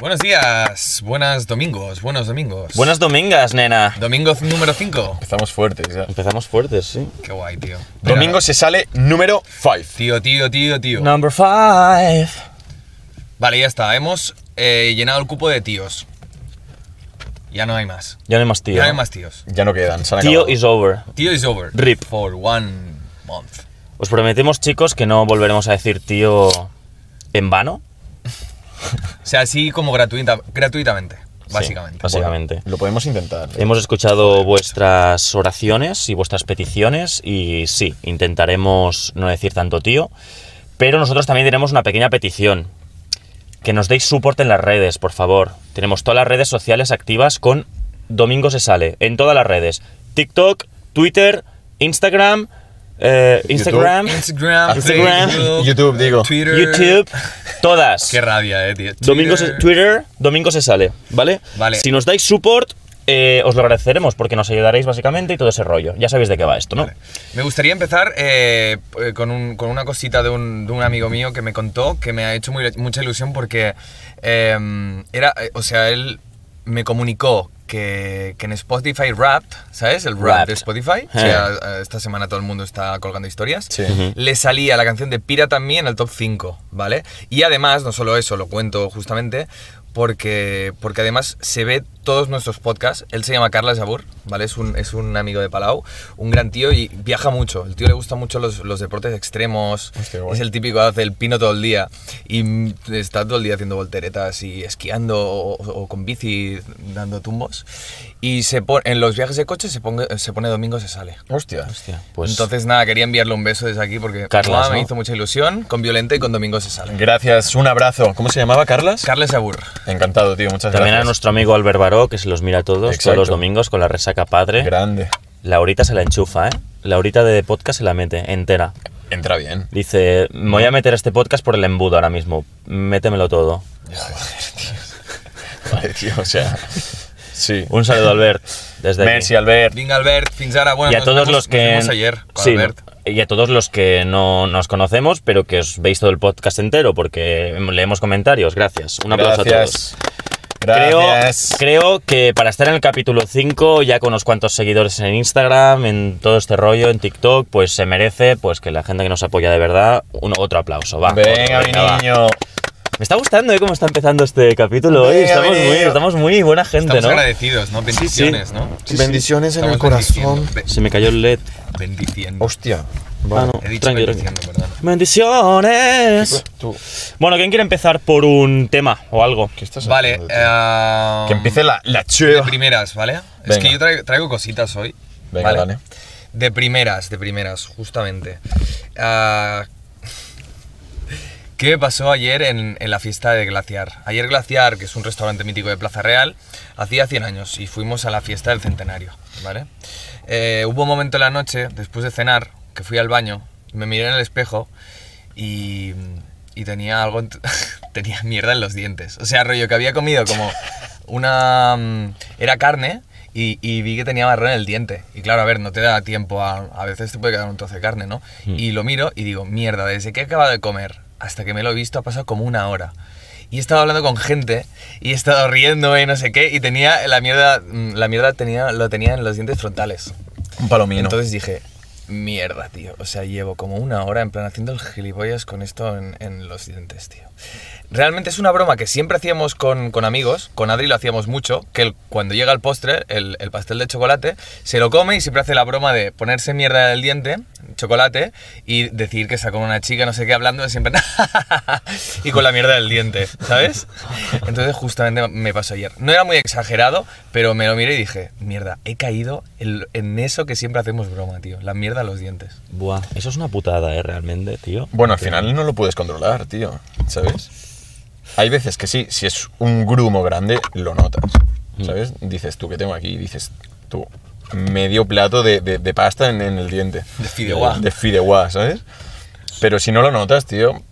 Buenos días, buenas domingos, buenos domingos. Buenas domingas, nena. Domingo número 5. Empezamos fuertes ya. Empezamos fuertes, sí. Qué guay, tío. Mira, Domingo se sale número 5. Tío, tío, tío, tío. Number five. Vale, ya está. Hemos eh, llenado el cupo de tíos. Ya no hay más. Ya no hay más tío. Ya no hay más tíos. Ya no quedan, se han Tío acabado. is over. Tío is over. Rip. For one month. Os prometemos, chicos, que no volveremos a decir tío en vano. O sea, así como gratuita, gratuitamente, Sí, básicamente. básicamente. Lo podemos intentar. Hemos escuchado vuestras oraciones y vuestras peticiones y sí, intentaremos no decir tanto tío, pero nosotros también tenemos una pequeña petición. Que nos deis support en las redes, por favor. Tenemos todas las redes sociales activas con Domingo se sale, en todas las redes. TikTok, Twitter, Instagram, eh, Instagram, Instagram, Instagram, Facebook, YouTube, digo. Twitter. YouTube, todas. Qué rabia, eh, tío. Domingo se, Twitter, domingo se sale, ¿vale? Vale. Si nos dais support, eh, os lo agradeceremos porque nos ayudaréis básicamente y todo ese rollo. Ya sabéis de qué va esto, ¿no? Vale. Me gustaría empezar eh, eh, con, un- con una cosita de un, de un amigo mío que me contó que me ha hecho muy- mucha ilusión porque eh, era, eh, o sea, él me comunicó que, que en Spotify Wrapped, ¿sabes? El Wrapped de. Spotify, o Eh. sea, eh, esta semana todo el mundo está colgando historias, Sí. le salía la canción de Pira también en el top 5, ¿vale? Y además, no solo eso, lo cuento justamente, porque, porque además se ve todos nuestros podcasts. Él se llama Carlos Jabur, ¿vale? Es un, es un amigo de Palau, un gran tío y viaja mucho. El tío le gusta mucho los, los deportes extremos, Hostia, es el típico hace el pino todo el día y está todo el día haciendo volteretas y esquiando o, o con bici dando tumbos. Y se pone, en los viajes de coche se pone, se pone domingo, se sale. Hostia. Hostia, pues Entonces, nada, quería enviarle un beso desde aquí porque Carlas, buah, me ¿no? hizo mucha ilusión. Con Violenta y con Domingo se sale. Gracias, un abrazo. ¿Cómo se llamaba, Carlas? Carles Jabur. Encantado, tío, muchas también a gracias. nuestro amigo Albert Baró, que se los mira a todos, todos los domingos con la resaca padre. Grande. Laurita se la enchufa, ¿eh? Laurita de podcast se la mete entera. Entra bien. Dice, me voy a meter este podcast por el embudo ahora mismo. Métemelo todo. Vale, tío, o sea. Sí. Un saludo, Albert, desde aquí. Merci, Albert. Vinga, Albert, fins ara. Bueno, y a nos todos vemos- los que Nos vimos ayer con Sí, Albert. y a todos los que no nos conocemos pero que os veis todo el podcast entero porque leemos comentarios gracias un aplauso a Gracias. todos Creo, Gracias. creo que para estar en el capítulo 5 ya con unos cuantos seguidores en Instagram en todo este rollo en TikTok pues se merece pues que la gente que nos apoya de verdad un otro aplauso va Venga, otro, mi va. niño. Me está gustando ¿eh? cómo está empezando este capítulo hoy estamos muy, niño. estamos muy buena gente Estamos ¿no? agradecidos, ¿no? Bendiciones, ¿no? Bendiciones en el corazón. Se me cayó el LED Bendiciendo. Hostia. Ah, no, He dicho tranquilo, bendiciones Tú, Bueno, ¿quién quiere empezar por un tema o algo? ¿qué estás Vale, eh, Que empiece la, la de primeras, ¿vale? Es que yo traigo, traigo cositas hoy. Venga, dale. De primeras, de primeras, justamente. Ah, ¿Qué pasó ayer en, en la fiesta de Glaciar? Ayer Glaciar, que es un restaurante mítico de Plaza Real, hacía 100 años y fuimos a la fiesta del centenario, ¿vale? Eh, hubo un momento en la noche, después de cenar, que fui al baño, me miré en el espejo y, y tenía algo, en- tenía mierda en los dientes. O sea, rollo que había comido como una... mm, Era carne y, y vi que tenía marrón en el diente. Y claro, a ver, no te da tiempo a... A veces te puede quedar un trozo de carne, ¿no? Y lo miro y digo, mierda, desde que he acabado de comer hasta que me lo he visto ha pasado como una hora. Y he estado hablando con gente y he estado riendo y no sé qué y tenía la mierda, mm, la mierda tenía, lo tenía en los dientes frontales. Un palomino. Entonces dije, mierda, tío. O sea, llevo como una hora en plan haciendo el gilipollas con esto en, los dientes, tío. Realmente es una broma que siempre hacíamos con, con amigos, con Adri lo hacíamos mucho, que cuando llega el postre, el, el pastel de chocolate, se lo come y siempre hace la broma de ponerse mierda en el diente, chocolate, y decir que está con una chica, no sé qué, hablando, siempre... y con la mierda del diente, ¿sabes? Entonces justamente me pasó ayer. No era muy exagerado, pero me lo miré y dije, mierda, he caído en, en eso que siempre hacemos broma, tío, la mierda a los dientes. Buah, eso es una putada, ¿eh? Realmente, tío. Bueno, al final no lo puedes controlar, tío. ¿Sabes? Hay veces que sí, si es un grumo grande, lo notas. ¿Sabes? Dices tú que tengo aquí, dices tú, medio plato de, de- de pasta en, en el diente. De fideuá. De fideuá, ¿sabes? Pero si no lo notas, tío.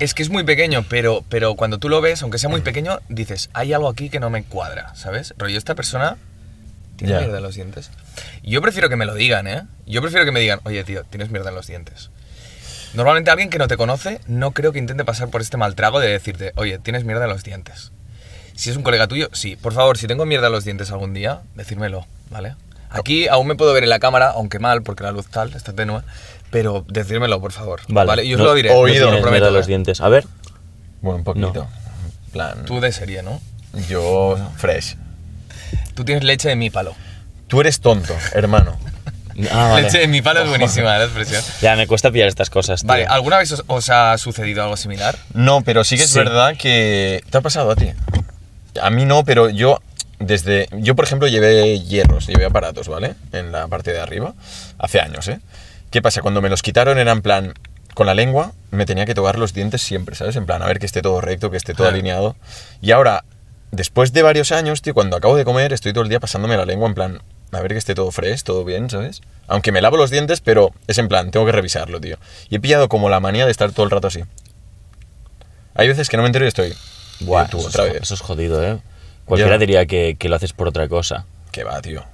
Es que es muy pequeño, pero, pero cuando tú lo ves, aunque sea muy pequeño, dices, hay algo aquí que no me cuadra, ¿sabes? Rollo, esta persona tiene Ya. mierda en los dientes. Yo prefiero que me lo digan, ¿eh? Yo prefiero que me digan, oye, tío, tienes mierda en los dientes. Normalmente alguien que no te conoce, no creo que intente pasar por este mal trago de decirte, oye, tienes mierda en los dientes. Si es un colega tuyo, sí. Por favor, si tengo mierda en los dientes algún día, decírmelo, ¿vale? Aquí aún me puedo ver en la cámara, aunque mal, porque la luz tal, está tenue. Pero decírmelo, por favor. Vale. Yo os No- lo diré. oído. lo Tienes prometo, los ¿eh? dientes. A ver. Bueno, un poquito. Plan, Tú de serie, ¿no? yo fresh. Tú tienes leche de mi palo. Tú eres tonto, hermano. Ah, vale. Leche de mi palo es buenísima la expresión. Ya, me cuesta pillar estas cosas, tío. Vale, ¿alguna vez os, os ha sucedido algo similar? No, pero sí que es Sí. verdad que... ¿Te ha pasado a ti? A mí no, pero yo desde... Yo, por ejemplo, llevé hierros, llevé aparatos, ¿vale? En la parte de arriba. Hace años, ¿eh? ¿Qué pasa? Cuando me los quitaron era en plan... Con la lengua me tenía que tocar los dientes siempre, ¿sabes? En plan, a ver que esté todo recto, que esté todo alineado. Y ahora, después de varios años, tío, cuando acabo de comer, estoy todo el día pasándome la lengua en plan... A ver que esté todo fresh, todo bien, ¿sabes? Aunque me lavo los dientes, pero es en plan, tengo que revisarlo, tío. Y he pillado como la manía de estar todo el rato así. Hay veces que no me entero y estoy. Buah, Tío, tú, eso, otra es, vez. eso es jodido, ¿eh? Cualquiera Ya. diría que, que lo haces por otra cosa. Que va, tío.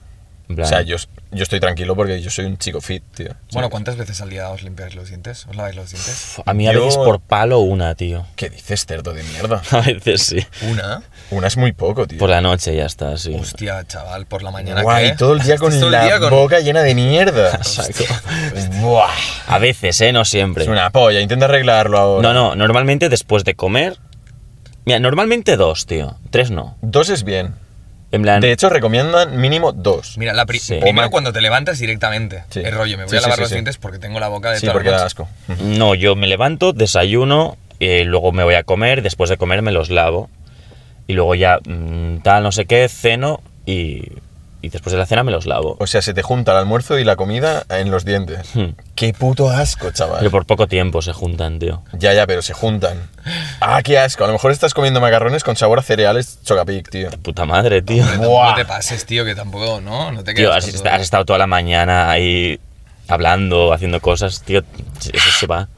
O sea, yo, yo estoy tranquilo porque yo soy un chico fit, tío. Bueno. ¿cuántas veces al día os limpiáis los dientes? ¿Os laváis los dientes? A mí a yo- veces por palo una, tío. ¿Qué dices, cerdo de mierda? A veces sí. ¿Una? Una es muy poco, tío. Por la noche ya está, sí. Hostia, chaval, por la mañana Guay, ¿qué? todo el día con el la día con- boca llena de mierda. Exacto. Buah. A veces, ¿eh? No siempre. Es una polla, intenta arreglarlo ahora. No, no, normalmente después de comer... Mira, normalmente dos, tío. Tres no. Dos es bien. En plan... De hecho, recomiendan mínimo dos. Mira, la pri- Sí. primero cuando te levantas directamente. Sí. El rollo, me voy Sí, a lavar sí, sí, los sí. dientes porque tengo la boca de Sí, porque da asco. No, yo me levanto, desayuno, eh, luego me voy a comer, después de comer me los lavo. Y luego ya mm, tal, no sé qué, ceno y, y después de la cena me los lavo. O sea, se te junta el almuerzo y la comida en los dientes. Hmm. Qué puto asco, chaval. Pero por poco tiempo se juntan, tío. Ya, ya, pero se juntan. Ah, qué asco. A lo mejor estás comiendo macarrones con sabor a cereales chocapic, tío. Puta madre, tío. Buah. te pases, tío, que tampoco, ¿no? No te Tío, quedes has, est- estado toda la mañana ahí hablando, haciendo cosas, tío. Eso se va.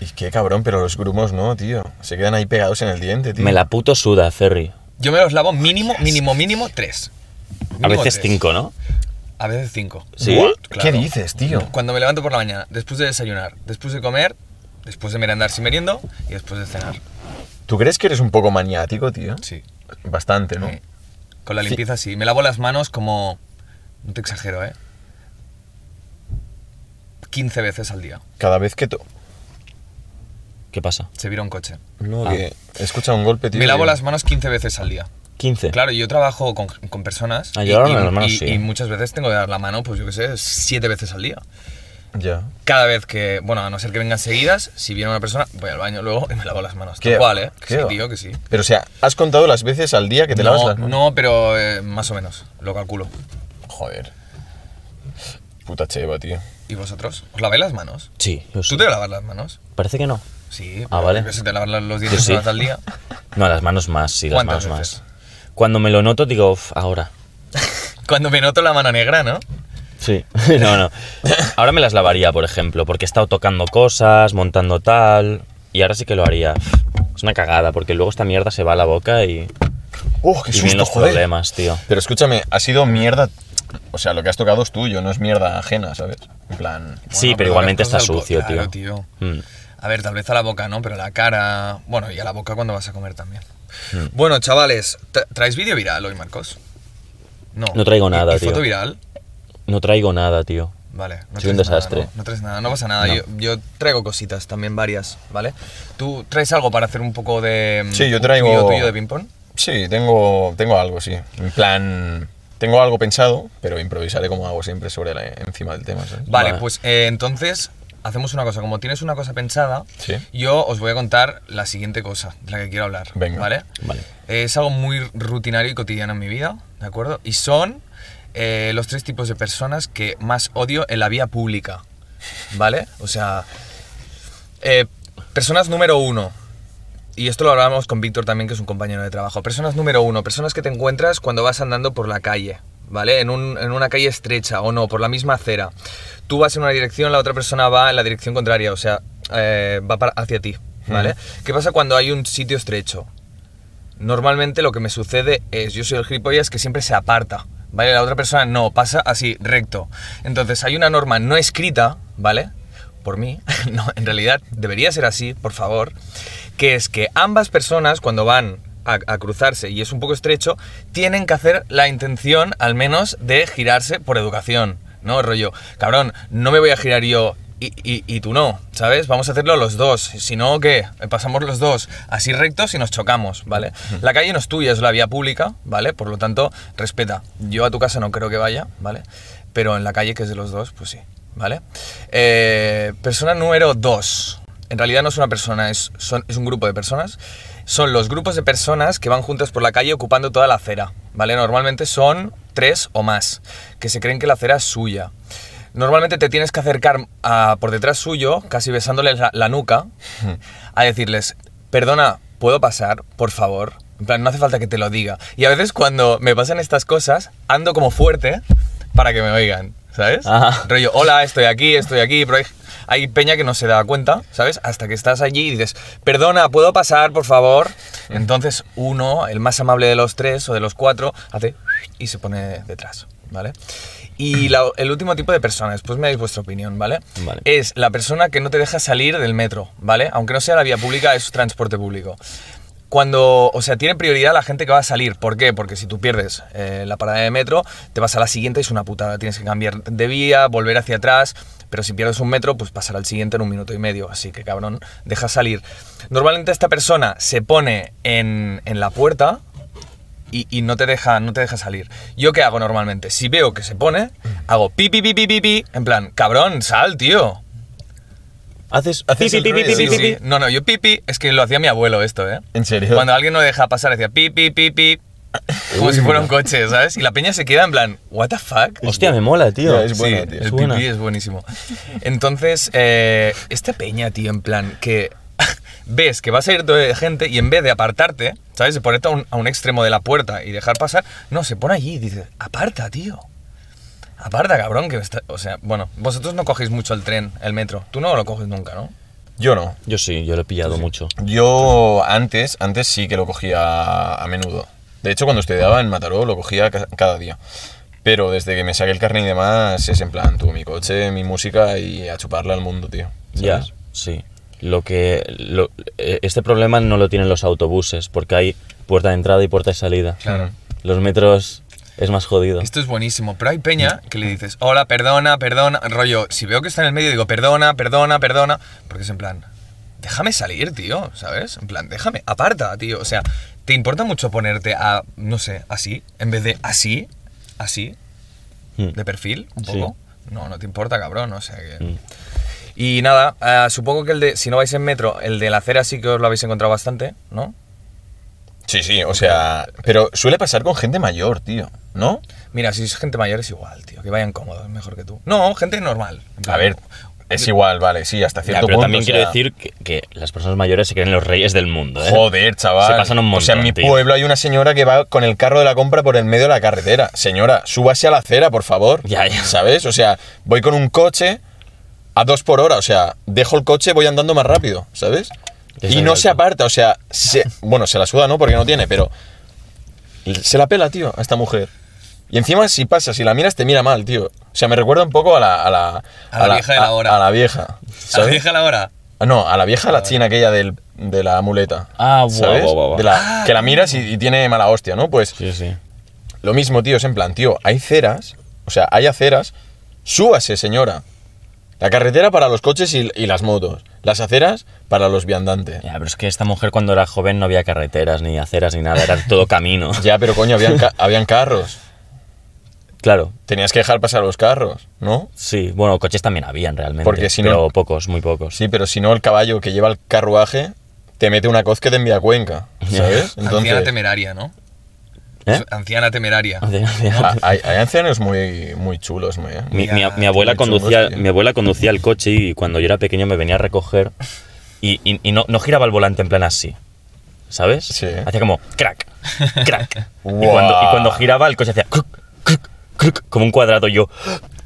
Y qué cabrón, pero los grumos no, tío. Se quedan ahí pegados en el diente, tío. Me la puto suda, Ferry. Yo me los lavo mínimo, mínimo, mínimo tres. A veces tres. cinco, ¿no? A veces cinco. Sí. Claro. ¿Qué dices, tío? Cuando me levanto por la mañana, después de desayunar, después de comer, después de merendar si meriendo y después de cenar. ¿Tú crees que eres un poco maniático, tío? Sí. Bastante, ¿no? Sí. Con la Sí. limpieza sí. Me lavo las manos como... No te exagero, ¿eh? 15 veces al día. Cada vez que... to- ¿Qué pasa? Se vira un coche. No, Ah. que he escuchado un golpe, tío. Me lavo que- las manos 15 veces al día. 15. Claro, yo trabajo con, con personas Ah, y, yo y- y- sí. y muchas veces tengo que dar la mano, pues yo qué sé, siete veces al día. Ya. Cada vez que, bueno, a no ser que vengan seguidas, si viene una persona, voy al baño luego y me lavo las manos. ¿Qué? Tal cual, ¿eh? ¿Qué? Sí, tío, que sí. Pero, o sea, ¿has contado las veces al día que te lavas no, las manos? no, pero eh, más o menos, lo calculo. Joder. Puta cheva, tío. ¿Y vosotros? ¿Os laváis las manos? Sí, yo sí. ¿Tú te lavas las manos? Parece que no. Sí. Ah, vale. que sé, te lavas los dientes sí. al día. No, las manos más, sí, las ¿Cuántas manos veces? más. Cuando me lo noto, digo, "Uf, ahora. Cuando me noto la mano negra, ¿no? Sí. no, no. Ahora me las lavaría, por ejemplo, porque he estado tocando cosas, montando tal. Y ahora sí que lo haría. Es una cagada, porque luego esta mierda se va a la boca y, ¡Oh, qué y susto, los joder! problemas, tío. Pero escúchame, ha sido mierda... O sea, lo que has tocado es tuyo, no es mierda ajena, ¿sabes? En plan... Sí, Bueno, pero igualmente está sucio, claro, tío. tío. Mm. A ver, tal vez a la boca, ¿no? Pero la cara. Bueno, y a la boca cuando vas a comer también. Hmm. Bueno, chavales, ¿tra- ¿traéis vídeo viral hoy, Marcos? No. No traigo ¿Y- nada, ¿Y, tío. foto viral? No traigo nada, tío. Vale. No Soy un traes nada, desastre. ¿no? No traes nada, no pasa nada. No. Yo, yo traigo cositas también, varias, ¿vale? ¿Tú traes algo para hacer un poco de. mm, Sí, yo traigo- vídeo tuyo de ping-pong? Sí, tengo, tengo algo, sí. En plan... Tengo algo pensado, pero improvisaré como hago siempre sobre la, encima del tema, ¿sabes? Vale, Vale. pues eh, entonces hacemos una cosa. Como tienes una cosa pensada, Sí. yo os voy a contar la siguiente cosa de la que quiero hablar. Venga. ¿Vale? Vale. Es algo muy rutinario y cotidiano en mi vida, ¿de acuerdo? Y son eh, los tres tipos de personas que más odio en la vía pública, ¿vale? O sea, eh, personas número uno, y esto lo hablábamos con Víctor también, que es un compañero de trabajo. Personas número uno, personas que te encuentras cuando vas andando por la calle, ¿vale? En, un- en una calle estrecha o no, por la misma acera. Tú vas en una dirección, la otra persona va en la dirección contraria, o sea, eh, va para- hacia ti, ¿vale? ¿Qué pasa cuando hay un sitio estrecho? Normalmente lo que me sucede es, yo soy el gilipollas que siempre se aparta, ¿vale? La otra persona no, pasa así, recto. Entonces hay una norma no escrita, ¿vale? Por mí, no, en realidad debería ser así, por favor, que es que ambas personas cuando van a, a cruzarse y es un poco estrecho, tienen que hacer la intención al menos de girarse por educación. ¿No? Rollo, cabrón, no me voy a girar yo y, y- y tú no, ¿sabes? Vamos a hacerlo los dos. Si no, ¿qué? Pasamos los dos así rectos y nos chocamos, ¿vale? La calle no es tuya, es la vía pública, ¿vale? Por lo tanto, respeta. Yo a tu casa no creo que vaya, ¿vale? Pero en la calle, que es de los dos, pues sí, ¿vale? Eh, persona número dos. En realidad no es una persona, es, son- es un grupo de personas. Son los grupos de personas que van juntas por la calle ocupando toda la acera, ¿vale? Normalmente son tres o más, que se creen que la acera es suya. Normalmente te tienes que acercar a- por detrás suyo, casi besándoles la, la nuca, a decirles, perdona, ¿puedo pasar, por favor? En plan, no hace falta que te lo diga. Y a veces cuando me pasan estas cosas, ando como fuerte para que me oigan, ¿sabes? Ajá. Rollo, hola, estoy aquí, estoy aquí, pero hay, hay peña que no se da cuenta, ¿sabes? Hasta que estás allí y dices, perdona, ¿puedo pasar, por favor? Entonces uno, el más amable de los tres o de los cuatro, hace y se pone detrás, ¿vale? Y la- el último tipo de persona, después me dais vuestra opinión, ¿vale? Vale. Es la persona que no te deja salir del metro, ¿vale? Aunque no sea la vía pública, es transporte público. Cuando, o sea, tiene prioridad la gente que va a salir. ¿Por qué? Porque si tú pierdes eh, la parada de metro, te vas a la siguiente y es una putada. Tienes que cambiar de vía, volver hacia atrás. Pero si pierdes un metro, pues pasar al siguiente en un minuto y medio. Así que, cabrón, deja salir. Normalmente esta persona se pone en, en la puerta y, y no, te deja, no te deja salir. ¿Yo qué hago normalmente? Si veo que se pone, hago pi, pi, pi, pi, pi, pi, en plan, cabrón, sal, tío. Haces Haces pi, pi, pi, Sí, sí. No, no, yo pipi, es que lo hacía mi abuelo esto, ¿eh? ¿En serio? Cuando alguien no deja pasar, decía pi, pi, pi, pi, como si fuera un coche, ¿sabes? Y la peña se queda en plan, ¿what the fuck? Hostia, me mola, tío. Ya, es buena, sí, tío. el Es buena. pipí es buenísimo. Entonces, eh, esta peña, tío, en plan, que ves que vas a ir de gente y en vez de apartarte, ¿sabes? De ponerte a un, a un extremo de la puerta y dejar pasar, no, se pone allí y dice, aparta, tío. Aparta, cabrón, que está... O sea, bueno, vosotros no cogéis mucho el tren, el metro. Tú no lo coges nunca, ¿no? Yo no. Yo sí, yo lo he pillado mucho. Yo antes, antes sí que lo cogía a menudo. De hecho, cuando estudiaba en Mataró lo cogía ca- cada día. Pero desde que me saqué el carnet y demás, es en plan, tú, mi coche, mi música y a chuparla al mundo, tío. Ya, sí. Lo que lo- eh, este problema no lo tienen los autobuses porque hay puerta de entrada y puerta de salida. Claro. Los metros es más jodido. Esto es buenísimo, pero hay peña que le dices, hola, perdona, perdona, rollo, si veo que está en el medio digo, perdona, perdona, perdona, porque es en plan, déjame salir, tío, ¿sabes? En plan, déjame, aparta, tío, o sea, ¿te importa mucho ponerte a, no sé, así, en vez de así, así, Mm. de perfil, un Sí. poco? No, no te importa, cabrón, o sea que... Mm. Y nada, eh, supongo que el de, si no vais en metro, el de la acera sí que os lo habéis encontrado bastante, ¿no? Sí, sí, o sea, pero suele pasar con gente mayor, tío, ¿no? Mira, si es gente mayor es igual, tío, que vayan cómodos, mejor que tú. No, gente normal. A ver, es igual, vale, sí, hasta Ya, cierto pero punto. también o quiero decir que, que las personas mayores se creen los reyes del mundo. ¿eh? Joder, chaval. Se pasan un O sea, en montón, mi tío. pueblo hay una señora que va con el carro de la compra por el medio de la carretera. Señora, súbase a la acera, por favor. Ya, ya. ¿Sabes? O sea, voy con un coche a dos por hora. O sea, dejo el coche, voy andando más rápido, ¿sabes? Y no se aparta, o sea, se- bueno, se la suda, ¿no? Porque no tiene, pero se la pela, tío, a esta mujer. Y encima, si pasa, si la miras, te mira mal, tío. O sea, me recuerda un poco a la... A la, A la vieja de la a- hora. A la vieja. ¿A la ¿sabes? vieja la hora? Ah, No, a la vieja, la china aquella del, de la muleta. Ah, guau, ¿sabes? guau. De la- que la miras y, y tiene mala hostia, ¿no? Pues Sí, sí. lo mismo, tío, es en plan, tío, hay ceras, o sea, hay aceras, súbase, señora. La carretera para los coches y, y las motos. Las aceras para los viandantes. Ya, pero es que esta mujer cuando era joven no había carreteras, ni aceras, ni nada, era todo camino. Ya, pero coño, habían, ca- habían carros. Claro, Tenías que dejar pasar los carros, ¿no? sí. Bueno, coches también habían realmente. Porque si no- pero pocos, muy pocos. Sí, pero si no, el caballo que lleva el carruaje te mete una coz que te envía a Cuenca, ¿sabes? Anciana temeraria, ¿no? ¿Eh? Anciana temeraria. Ah, hay, hay ancianos muy, muy chulos, muy, ¿eh? Mi, mi- abuela muy conducía, mi abuela conducía el coche y cuando yo era pequeño me venía a recoger y, y- y no, no giraba el volante en plan así. ¿Sabes? Sí. Hacía como crack, crack. y, cuando, y cuando giraba el coche hacía cruc, como un cuadrado. Yo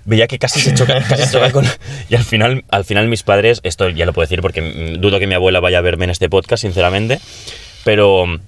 veía que casi se choca, casi se choca con... Y al final, al final mis padres, esto ya lo puedo decir porque mm, dudo que mi abuela vaya a verme en este podcast, sinceramente, pero mm,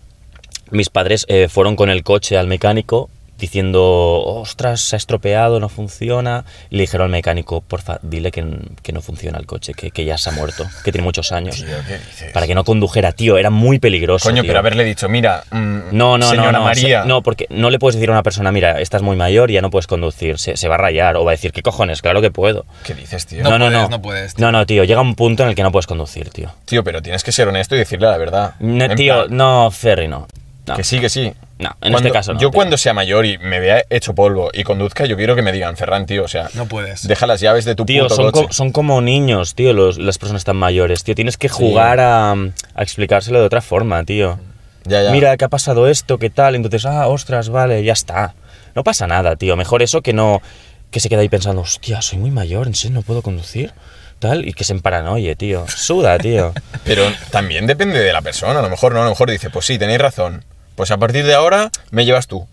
mis padres eh, fueron con el coche al mecánico diciendo, ostras, se ha estropeado, no funciona. Y le dijeron al mecánico, porfa, dile que, que no funciona el coche, que, que ya se ha muerto, que tiene muchos años. Tío, ¿qué dices? Para que no condujera, tío, era muy peligroso. Coño, tío. pero haberle dicho, mira, mm, No, no, señora no, no, María. se- no, porque no le puedes decir a una persona, mira, estás muy mayor y ya no puedes conducir, se, se va a rayar o va a decir, ¿qué cojones? Claro que puedo. ¿Qué dices, tío? No No, no, puedes, no. no puedes, tío. No, no, tío, llega un punto en el que no puedes conducir, tío. Tío, pero tienes que ser honesto y decirle la verdad. No, tío, plan, no, Ferry, no. No, Que sí, que sí. No en Cuando- este caso no. Yo tío. cuando sea mayor y me vea hecho polvo y conduzca, yo quiero que me digan, Ferran, tío, o sea, No puedes. deja las llaves de tu Tío, puto son, coche. co- son como niños, tío, los- las personas tan mayores, tío. Tienes que jugar a, a explicárselo de otra forma, tío. Ya, ya. Mira, que ha pasado esto, qué tal. Entonces, ah, ostras, vale, ya está. No pasa nada, tío. Mejor eso que no. Que se queda ahí pensando, hostia, soy muy mayor, en serio, no puedo conducir. Tal, y que se emparanoie, tío. Suda, tío. Pero también depende de la persona. A lo mejor no, a lo mejor dice, pues sí, tenéis razón. Pues a partir de ahora me llevas tú.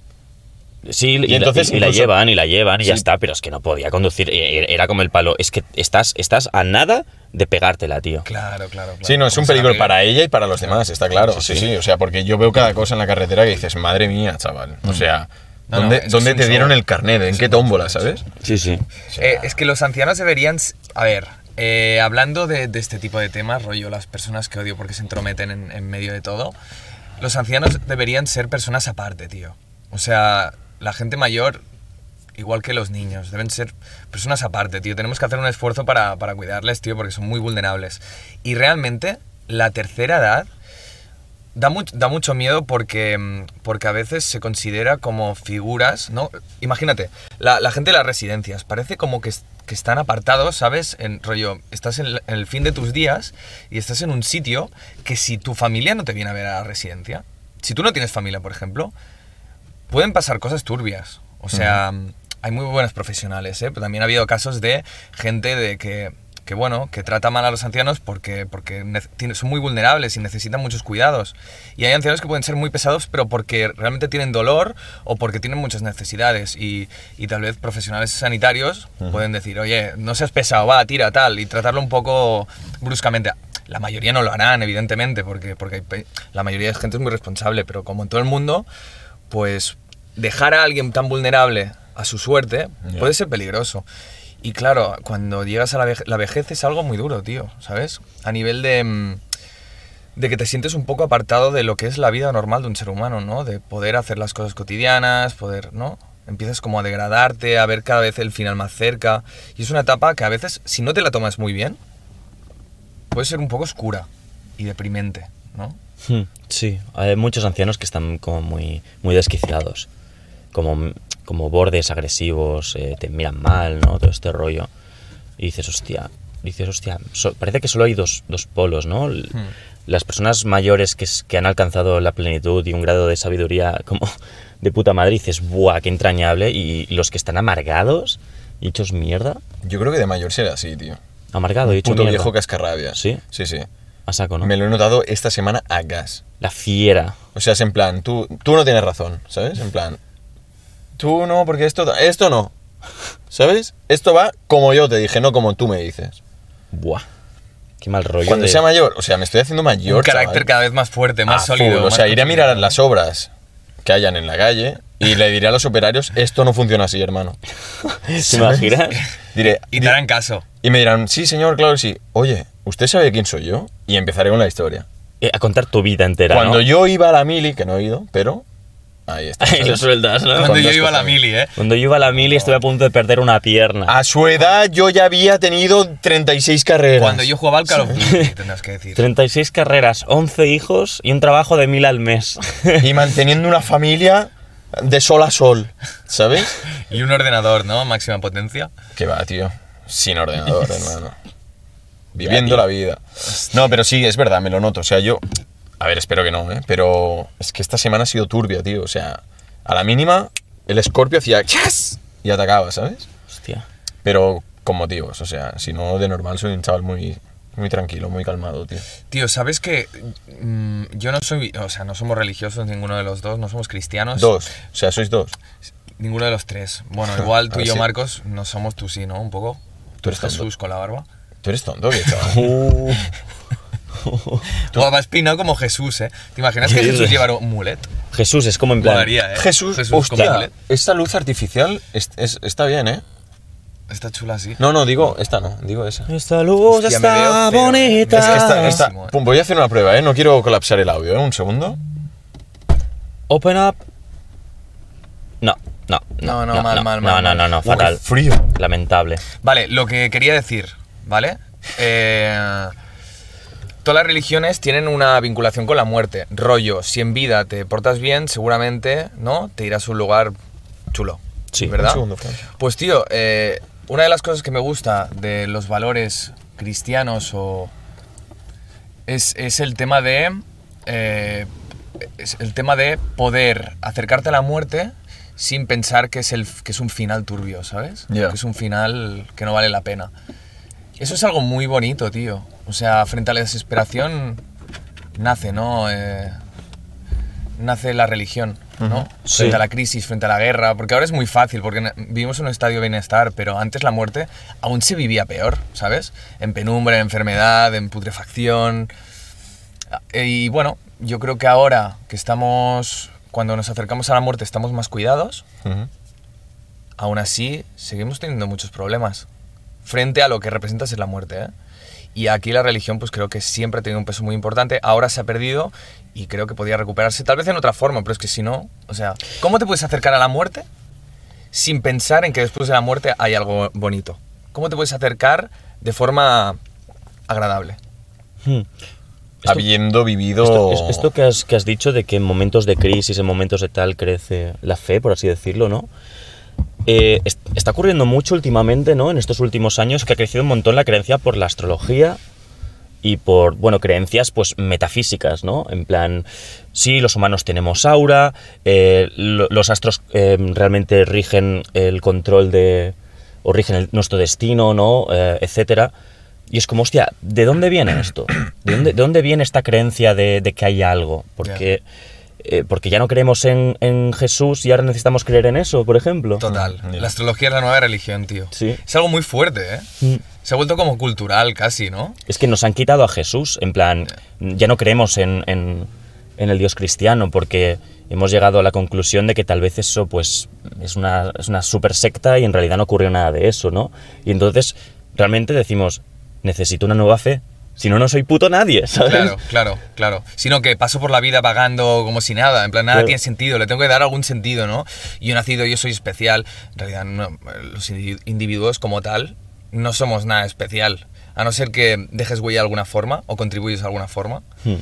Sí, y, Y entonces la, y la incluso- llevan, y la llevan, y ya Sí. está, pero es que no podía conducir. e- e- Era como el palo. Es que estás, estás a nada de pegártela, tío. Claro, claro, claro. Sí, no, es un peligro para ella y para los demás, está claro. Sí, sí, o sea, porque yo veo cada cosa en la carretera que dices, madre mía, chaval. O sea, No, no, ¿dónde, que dónde te dieron show. el carnet? ¿En qué tómbola, sabes? Sí, sí. O sea, Eh, es que los ancianos deberían. A ver, eh, hablando de, de este tipo de temas, rollo, las personas que odio porque se entrometen en, en medio de todo, los ancianos deberían ser personas aparte, tío. O sea, la gente mayor, igual que los niños, deben ser personas aparte, tío. Tenemos que hacer un esfuerzo para, para cuidarles, tío, porque son muy vulnerables. Y realmente, la tercera edad. Da, da mucho miedo porque, mm, porque a veces se considera como figuras, ¿no? Imagínate, la, la gente de las residencias, parece como que, que están apartados, ¿sabes? En rollo, estás en, el- fin de tus días y estás en un sitio que si tu familia no te viene a ver a la residencia, si tú no tienes familia, por ejemplo, pueden pasar cosas turbias. O sea, hay muy buenos profesionales, ¿eh? Pero también ha habido casos de gente de que, que bueno, que trata mal a los ancianos porque, porque son muy vulnerables y necesitan muchos cuidados. Y hay ancianos que pueden ser muy pesados, pero porque realmente tienen dolor o porque tienen muchas necesidades. Y, y tal vez profesionales sanitarios pueden decir, oye, no seas pesado, va, tira, tal, y tratarlo un poco bruscamente. La mayoría no lo harán, evidentemente, porque, porque la mayoría de gente es muy responsable, pero como en todo el mundo, pues dejar a alguien tan vulnerable a su suerte puede ser peligroso. Y claro, cuando llegas a la, veje- la vejez es algo muy duro, tío, ¿sabes? A nivel de, mm, de que te sientes un poco apartado de lo que es la vida normal de un ser humano, ¿no? De poder hacer las cosas cotidianas, poder, ¿no? Empiezas como a degradarte, a ver cada vez el final más cerca. Y es una etapa que a veces, si no te la tomas muy bien, puede ser un poco oscura y deprimente, ¿no? Hmm, Sí, hay muchos ancianos que están como muy, muy desquiciados, como, como bordes agresivos, eh, te miran mal, ¿no? Todo este rollo. Y dices, hostia, dices, hostia, so- parece que solo hay dos, dos polos, ¿no? L- Hmm. Las personas mayores que, que han alcanzado la plenitud y un grado de sabiduría como de puta madre, dices, buah, qué entrañable. Y, los que están amargados y hechos mierda, yo creo que de mayor será así, tío. amargado y hecho Puto mierda. viejo cascarrabias. ¿Sí? Sí, sí. A saco, ¿no? Me lo he notado esta semana a gas. La fiera. O sea, es en plan, tú, tú no tienes razón, ¿sabes? En plan, tú no, porque esto, esto no. ¿Sabes? Esto va como yo te dije, no como tú me dices. Buah. Qué mal rollo. Cuando de- sea mayor, o sea, me estoy haciendo mayor. un carácter chaval. cada vez más fuerte, más sólido. full. O sea, iré a mirar las obras que hayan en la calle y le diré a los operarios, esto no funciona así, hermano. ¿Te imaginas? Diré, Y te harán caso. y me dirán, sí, señor, claro que sí. Oye, ¿usted sabe quién soy yo? Y empezaré con la historia. Eh, a contar tu vida entera, Cuando ¿no? yo iba a la mili, que no he ido, pero ahí está. Ahí lo sueltas, ¿no? Cuando yo iba a la mili, ¿eh? Cuando yo iba a la mili estuve a punto de perder una pierna. A su edad yo ya había tenido 36 carreras. Cuando yo jugaba al Call of Duty, tendrás que decir. 36 carreras, 11 hijos y un trabajo de mil al mes. Y manteniendo una familia de sol a sol, ¿sabes? Y un ordenador, ¿no? Máxima potencia. Que va, tío. Sin ordenador, hermano. Viviendo la vida. No, pero sí, es verdad, me lo noto. O sea, yo. A ver, espero que no, ¿eh? Pero es que esta semana ha sido turbia, tío. O sea, a la mínima, el Scorpio hacía ¡Yes! y atacaba, ¿sabes? Hostia. Pero con motivos. O sea, si no, de normal soy un chaval muy, muy tranquilo, muy calmado, tío. Tío, ¿sabes que mm, yo no soy, o sea, no somos religiosos ninguno de los dos, no somos cristianos. Dos. O sea, sois dos. Ninguno de los tres. Bueno, igual tú y yo, Marcos, no somos tú sí, ¿no? Un poco. Tú eres tonto. Jesús con la barba. Tú eres tonto, ¿qué, chaval? Tú vas peinado como Jesús, ¿eh? ¿Te imaginas que ¿Qué Jesús llevara un mulet? Jesús es como en plan... Molaría, ¿eh? Jesús, con hostia, Biblia. esta luz artificial es- es- está bien, ¿eh? Está chula así. No, no, digo, esta no, digo esa. Esta luz Hostia, me veo está cero. bonita. Es que esta, esta- Buenísimo, eh. pum, voy a hacer una prueba, ¿eh? No quiero colapsar el audio, ¿eh? Un segundo. Open up. No, no, No, no, mal, mal, no, mal, no, mal. no, no, qué fatal. frío. Lamentable. Vale, lo que quería decir, ¿vale? Eh, todas las religiones tienen una vinculación con la muerte. Rollo, si en vida te portas bien, seguramente, ¿no? Te irás a un lugar chulo. Sí. ¿verdad? Un segundo. Pues tío, eh, una de las cosas que me gusta de los valores cristianos o es, es el tema de eh, es el tema de poder acercarte a la muerte sin pensar que es el que es un final turbio, ¿sabes? Que es un final que no vale la pena. Eso es algo muy bonito, tío. O sea, frente a la desesperación nace, ¿no? Eh, nace la religión, ¿no? Frente a la crisis, frente a la guerra, porque ahora es muy fácil, porque vivimos en un estadio de bienestar, pero antes la muerte aún se vivía peor, ¿sabes? En penumbra, en enfermedad, en putrefacción. Eh, Y bueno, yo creo que ahora que estamos, cuando nos acercamos a la muerte, estamos más cuidados, Ujú. aún así seguimos teniendo muchos problemas frente a lo que representa ser la muerte. ¿eh? Y aquí la religión pues creo que siempre ha tenido un peso muy importante, ahora se ha perdido y creo que podía recuperarse tal vez en otra forma, pero es que si no, o sea, ¿cómo te puedes acercar a la muerte sin pensar en que después de la muerte hay algo bonito? ¿Cómo te puedes acercar de forma agradable? Hmm. Esto- Habiendo vivido... Esto, es- esto que, has, que has dicho de que en momentos de crisis, en momentos de tal, crece la fe, por así decirlo, ¿no? Eh, es- está ocurriendo mucho últimamente, ¿no? En estos últimos años que ha crecido un montón la creencia por la astrología y por, bueno, creencias pues metafísicas, ¿no? En plan, sí, los humanos tenemos aura, eh, lo- los astros eh, realmente rigen el control de, o rigen nuestro destino, ¿no? Eh, etcétera. Y es como, hostia, ¿de dónde viene esto? ¿De dónde, de dónde viene esta creencia de que hay algo? Porque, eh, porque ya no creemos en, en Jesús y ahora necesitamos creer en eso, por ejemplo. Total. Mm, La astrología es la nueva religión, tío. Sí. Es algo muy fuerte, ¿eh? Mm. Se ha vuelto como cultural casi, ¿no? Es que nos han quitado a Jesús, en plan, ya no creemos en, en- en el Dios cristiano porque hemos llegado a la conclusión de que tal vez eso pues es una, es una super secta y en realidad no ocurrió nada de eso, ¿no? Y entonces realmente decimos, necesito una nueva fe, si no, no soy puto nadie, ¿sabes? Claro, claro, claro. Sino que paso por la vida vagando como si nada. En plan, nada Claro. tiene sentido. Le tengo que dar algún sentido, ¿no? Yo nacido, yo soy especial. En realidad, no, los indi- individuos como tal no somos nada especial. A no ser que dejes huella de alguna forma o contribuyes de alguna forma. Hmm.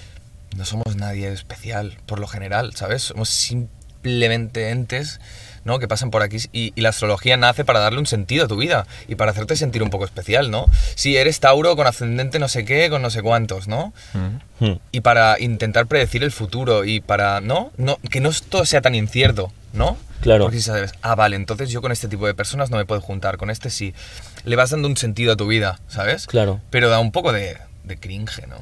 No somos nadie especial, por lo general, ¿sabes? Somos simplemente entes ¿no? que pasan por aquí y, y la astrología nace para darle un sentido a tu vida y para hacerte sentir un poco especial, ¿no? Si eres Tauro con ascendente no sé qué, con no sé cuántos, ¿no? Ujú. Hmm. y para intentar predecir el futuro y para, ¿no? no que no todo sea tan incierto, ¿no? Claro. Porque si sabes, ah, vale, entonces yo con este tipo de personas no me puedo juntar, con este sí. Le vas dando un sentido a tu vida, ¿sabes? Claro. Pero da un poco de, de cringe, ¿no?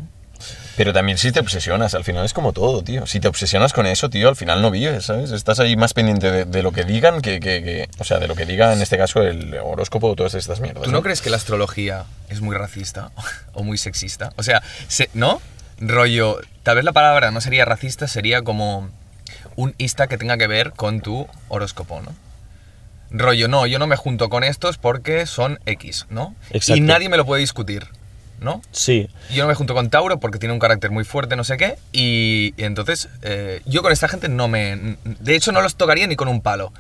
Pero también si te obsesionas, al final es como todo, tío. Si te obsesionas con eso, tío, al final no vives, ¿sabes? Estás ahí más pendiente de, de lo que digan que, que- que- O sea, de lo que diga en este caso el horóscopo o todas estas mierdas. ¿Tú no crees que la astrología es muy racista o muy sexista? O sea, se- ¿no? Rollo, tal vez la palabra no sería racista, sería como un ista que tenga que ver con tu horóscopo, ¿no? Rollo, no, yo no me junto con estos porque son X, ¿no? Exacto. Y nadie me lo puede discutir, ¿no? Sí, Yo no me junto con Tauro porque tiene un carácter muy fuerte, no sé qué, y, y entonces eh, yo con esta gente no me... De hecho, no los tocaría ni con un palo.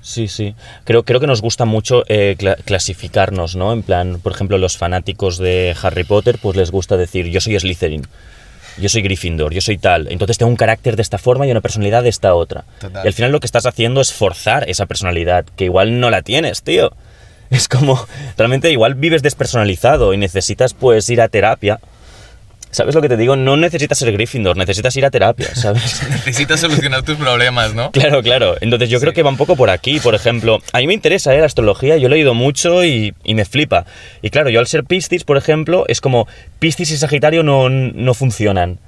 Sí, sí. Creo, creo que nos gusta mucho eh, cla- clasificarnos, ¿no? En plan, por ejemplo, los fanáticos de Harry Potter, pues les gusta decir, yo soy Slytherin, yo soy Gryffindor, yo soy tal. Entonces tengo un carácter de esta forma y una personalidad de esta otra. Total. Y al final lo que estás haciendo es forzar esa personalidad, que igual no la tienes, tío. Es como, realmente igual vives despersonalizado y necesitas pues ir a terapia. ¿Sabes lo que te digo? No necesitas ser Gryffindor, necesitas ir a terapia, ¿sabes? Necesitas solucionar tus problemas, ¿no? Claro, claro. Entonces yo creo Sí. que va un poco por aquí. Por ejemplo, a mí me interesa ¿eh? la astrología, yo he leído mucho y, y me flipa. Y claro, yo al ser Piscis, por ejemplo, es como Piscis y Sagitario no, no funcionan.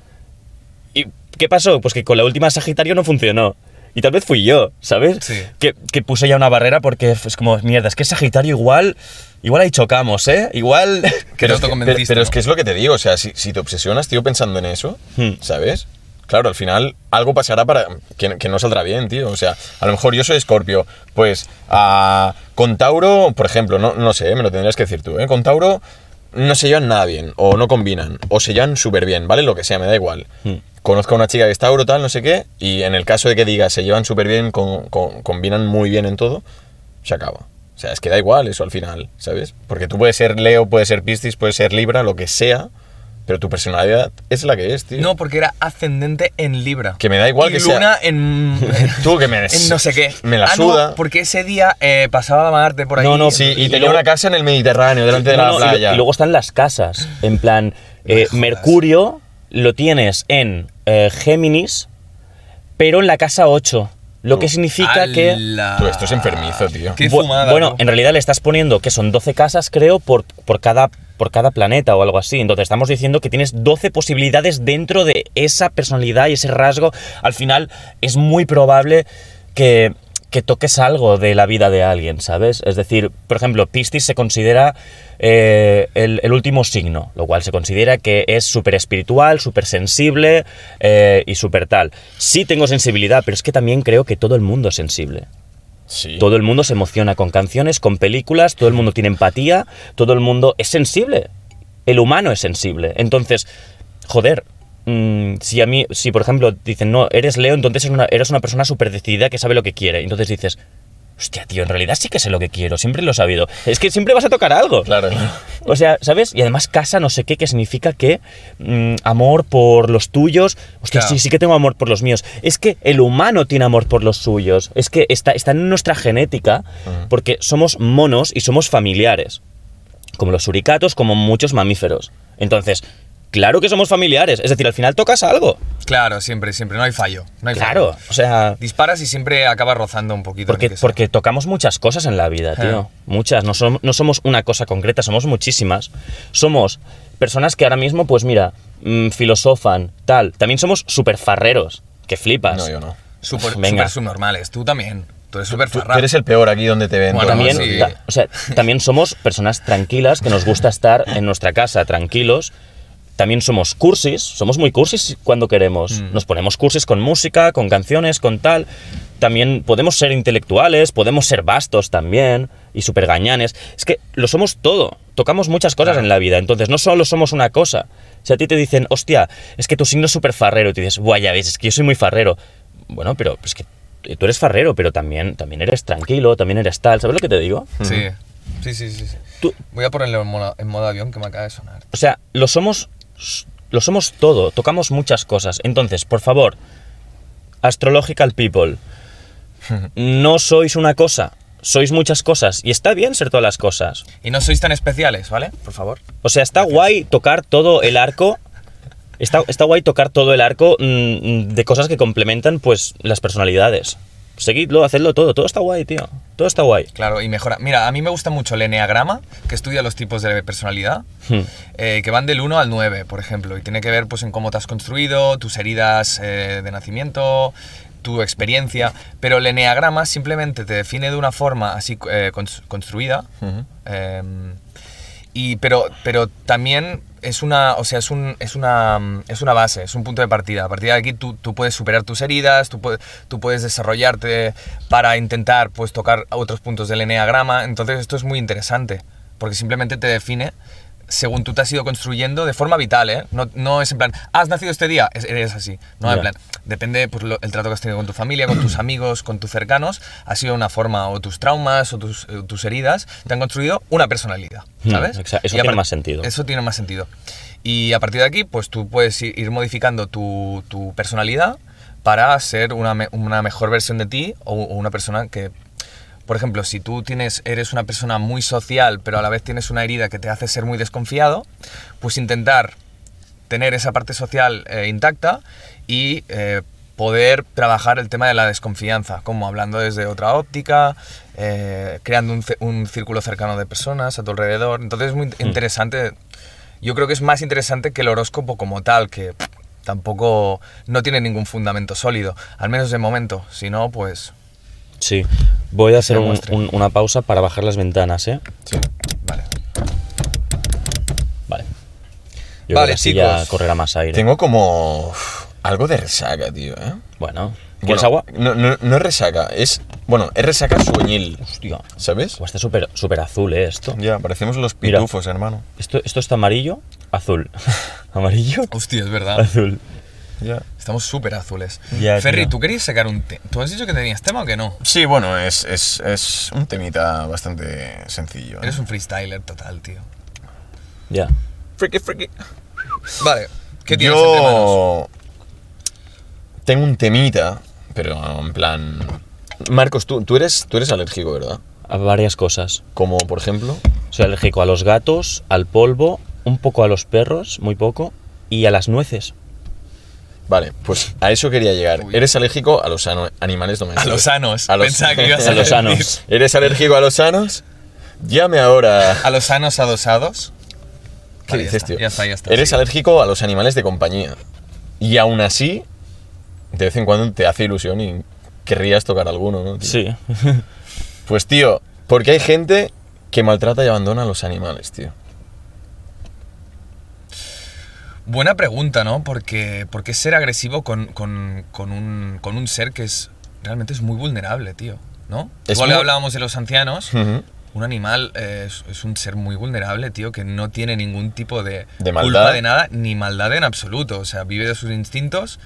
¿Y qué pasó? Pues que con la última Sagitario no funcionó. Y tal vez fui yo, ¿sabes? Sí. Que, que puse ya una barrera porque es como, mierda, es que Sagitario igual, igual ahí chocamos, ¿eh? Igual... Que no te es que, convenciste, pero, pero es ¿no? que es lo que te digo, o sea, si, si te obsesionas, tío, pensando en eso, Hmm. ¿sabes? claro, al final algo pasará para que, que no saldrá bien, tío. O sea, a lo mejor yo soy Escorpio, pues ah, con Tauro, por ejemplo, no, no sé, me lo tendrías que decir tú, ¿eh? Con Tauro no se llevan nada bien, o no combinan, o se llevan súper bien, ¿vale? Lo que sea, me da igual. Hmm. Conozco a una chica que es Tauro, tal, no sé qué, y en el caso de que diga se llevan súper bien, con- con- combinan muy bien en todo, se acaba. O sea, es que da igual eso al final, ¿sabes? Porque tú puedes ser Leo, puedes ser Piscis, puedes ser Libra, lo que sea, pero tu personalidad es la que es, tío. No, porque era ascendente en Libra. Que me da igual y que sea- Luna en. Tú que me- en no sé qué. me la Ah, no, suda. porque ese día eh, pasaba Marte por ahí. No, no, Sí, y, Y tenía luego- una casa en el Mediterráneo, delante de No, la no, playa. Y, luego están las casas. En plan, eh. Mercurio lo tienes en eh, Géminis, pero en la casa 8. Lo que significa que. Tú, esto es enfermizo, tío. Qué fumada. bueno, tú. en realidad le estás poniendo que son 12 casas, creo, por, por, cada, por cada planeta o algo así. Entonces estamos diciendo que tienes 12 posibilidades dentro de esa personalidad y ese rasgo. Al final es muy probable que, que toques algo de la vida de alguien, ¿sabes? Es decir, por ejemplo, Piscis se considera eh, el, el último signo, lo cual se considera que es súper espiritual, súper sensible eh, y súper tal. Sí tengo sensibilidad, pero es que también creo que todo el mundo es sensible. Sí. Todo el mundo se emociona con canciones, con películas, todo el mundo tiene empatía, todo el mundo es sensible. El humano es sensible. Entonces, joder, mm, si a mí, si por ejemplo dicen, no, eres Leo, entonces eres una, eres una persona súper decidida que sabe lo que quiere. Entonces dices, hostia, tío, en realidad sí que sé lo que quiero, siempre lo he sabido. Es que siempre vas a tocar algo. Claro. O sea, ¿sabes? Y además casa no sé qué, que significa que mm, amor por los tuyos. Hostia, Claro. sí, sí que tengo amor por los míos. Es que el humano tiene amor por los suyos. Es que está, está en nuestra genética porque somos monos y somos familiares. Como los suricatos, como muchos mamíferos. Entonces, claro que somos familiares. Es decir, al final tocas algo. Claro, siempre, siempre. No hay fallo. No hay Claro. fallo. O sea, Disparas y siempre acabas rozando un poquito. porque, porque tocamos muchas cosas en la vida, tío. Ah. Muchas. No, som- no somos una cosa concreta, somos muchísimas. Somos personas que ahora mismo, pues mira, mm, filosofan, tal. También somos súper farreros, que flipas. No, yo no. Súper Venga. súper subnormales. Tú también. Tú eres súper Tú, eres el peor aquí donde te ven. Bueno, También, sí. ta- o sea, también somos personas tranquilas, que nos gusta estar en nuestra casa tranquilos. También somos cursis, somos muy cursis cuando queremos. Mm. Nos ponemos cursis con música, con canciones, con tal. También podemos ser intelectuales, podemos ser vastos también, y súper gañanes. Es que lo somos todo, tocamos muchas cosas Claro. en la vida, entonces no solo somos una cosa. Si a ti te dicen, hostia, es que tu signo es súper farrero, y te dices, guay, ya ves, es que yo soy muy farrero. Bueno, pero es que tú eres farrero, pero también, también eres tranquilo, también eres tal, ¿sabes lo que te digo? Sí. Sí, sí, sí. sí. Tú- Voy a ponerlo en modo, en modo avión que me acaba de sonar. O sea, lo somos, lo somos todo, tocamos muchas cosas. Entonces, por favor, Astrological People, no sois una cosa, sois muchas cosas. Y está bien ser todas las cosas. Y no sois tan especiales, ¿vale? Por favor. O sea, está guay tocar todo el arco. Está, está guay tocar todo el arco mm, de cosas que complementan, pues, las personalidades. Seguidlo, hacedlo todo, todo está guay, tío. Todo está guay. Claro, y mejora. Mira, a mí me gusta mucho el Enneagrama, que estudia los tipos de personalidad, Hmm. eh, que van del 1 al 9, por ejemplo, y tiene que ver pues, en cómo te has construido, tus heridas eh, de nacimiento, tu experiencia. Pero el Enneagrama simplemente te define de una forma así eh, cons- construida, Ujú. eh, y, pero, pero también es una, o sea, es, un, es, una, mm, es una base, es un punto de partida. A partir de aquí tú, tú puedes superar tus heridas, tú, tú puedes desarrollarte para intentar pues, tocar otros puntos del eneagrama. Entonces esto es muy interesante, porque simplemente te define según tú te has ido construyendo de forma vital, ¿eh? No, no es en plan, has nacido este día, es- eres así. No, en Ya. plan, depende pues, lo- el trato que has tenido con tu familia, con tus amigos, con tus cercanos, ha sido una forma, o tus traumas o tus, eh, tus heridas, te han construido una personalidad, Hmm, ¿sabes? exa- eso Y tiene más sentido. Eso tiene más sentido. Y a partir de aquí, pues tú puedes ir, ir modificando tu, tu personalidad para ser una, me- una mejor versión de ti o, o una persona que... Por ejemplo, si tú tienes, eres una persona muy social, pero a la vez tienes una herida que te hace ser muy desconfiado, pues intentar tener esa parte social eh, intacta y eh, poder trabajar el tema de la desconfianza, como hablando desde otra óptica, eh, creando un, un círculo cercano de personas a tu alrededor. Entonces es muy interesante, yo creo que es más interesante que el horóscopo como tal, que tampoco no tiene ningún fundamento sólido, al menos de momento, si no, pues Sí. Voy a hacer un- demuestre. un- una pausa para bajar las ventanas, ¿eh? Sí. vale. Vale. Yo Vale, creo que así ya chicos. correrá más aire. Tengo como uf, algo de resaca, tío, ¿eh? Bueno, ¿quieres Bueno, agua? No, no, no es resaca, es. Bueno, es resaca sueñil, Hostia. ¿sabes? Buah, está súper súper azul, ¿eh? Esto. Ya, parecemos los Mira. pitufos, hermano. esto. Esto está amarillo, azul. amarillo, Hostia, es verdad. azul. Estamos súper azules. Ferry, tío. ¿tú querías sacar un tema? ¿Tú has dicho que tenías tema o que no? Sí, bueno, es, es, es un temita bastante sencillo. ¿eh? Eres un freestyler total, tío. Ya. Freaky, freaky. Vale, ¿qué tienes entre manos? Yo tengo un temita, pero en plan... Marcos, tú, tú, eres, tú eres alérgico, ¿verdad? A varias cosas. Como, por ejemplo... Soy alérgico a los gatos, al polvo, un poco a los perros, muy poco, y a las nueces. Vale, pues a eso quería llegar. Uy. Eres alérgico a los ano- animales A domésticos. los sanos. A los, Pensaba que ibas a, A los sanos. ¿Eres alérgico a los sanos? Llame ahora. A los sanos adosados. ¿Qué Vale, ya dices, está, tío? Ya está, ya está. Eres sí. alérgico a los animales de compañía. Y aún así, de vez en cuando te hace ilusión y querrías tocar alguno, ¿no? tío? Sí. Pues tío, porque hay gente que maltrata y abandona a los animales, tío. Buena pregunta, ¿no? Porque, porque ser agresivo con, con, con un, con un ser que es realmente es muy vulnerable, tío. ¿No? Es Igual muy- hablábamos de los ancianos. Ujú. Un animal eh, es, es un ser muy vulnerable, tío, que no tiene ningún tipo de, De culpa de nada, ni maldad en absoluto. O sea, vive de sus instintos.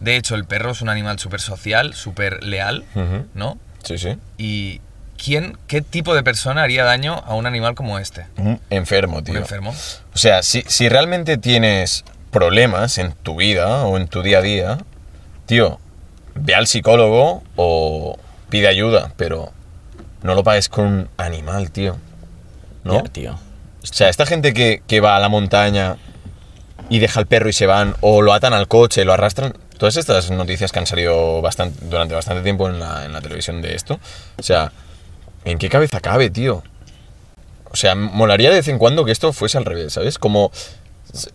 De hecho, el perro es un animal súper social, súper leal, Ujú. ¿no? Sí, sí. Y ¿quién, qué tipo de persona haría daño a un animal como este? Un enfermo, tío. Un enfermo. O sea, si, si realmente tienes problemas en tu vida o en tu día a día, tío, ve al psicólogo o pide ayuda, pero no lo pagues con un animal, tío. ¿No? Ya, tío. O sea, esta gente que, que va a la montaña y deja al perro y se van, o lo atan al coche, lo arrastran. Todas estas noticias que han salido bastante, durante bastante tiempo en la, en la televisión de esto. O sea, ¿en qué cabeza cabe, tío? O sea, molaría de vez en cuando que esto fuese al revés, ¿sabes? Como.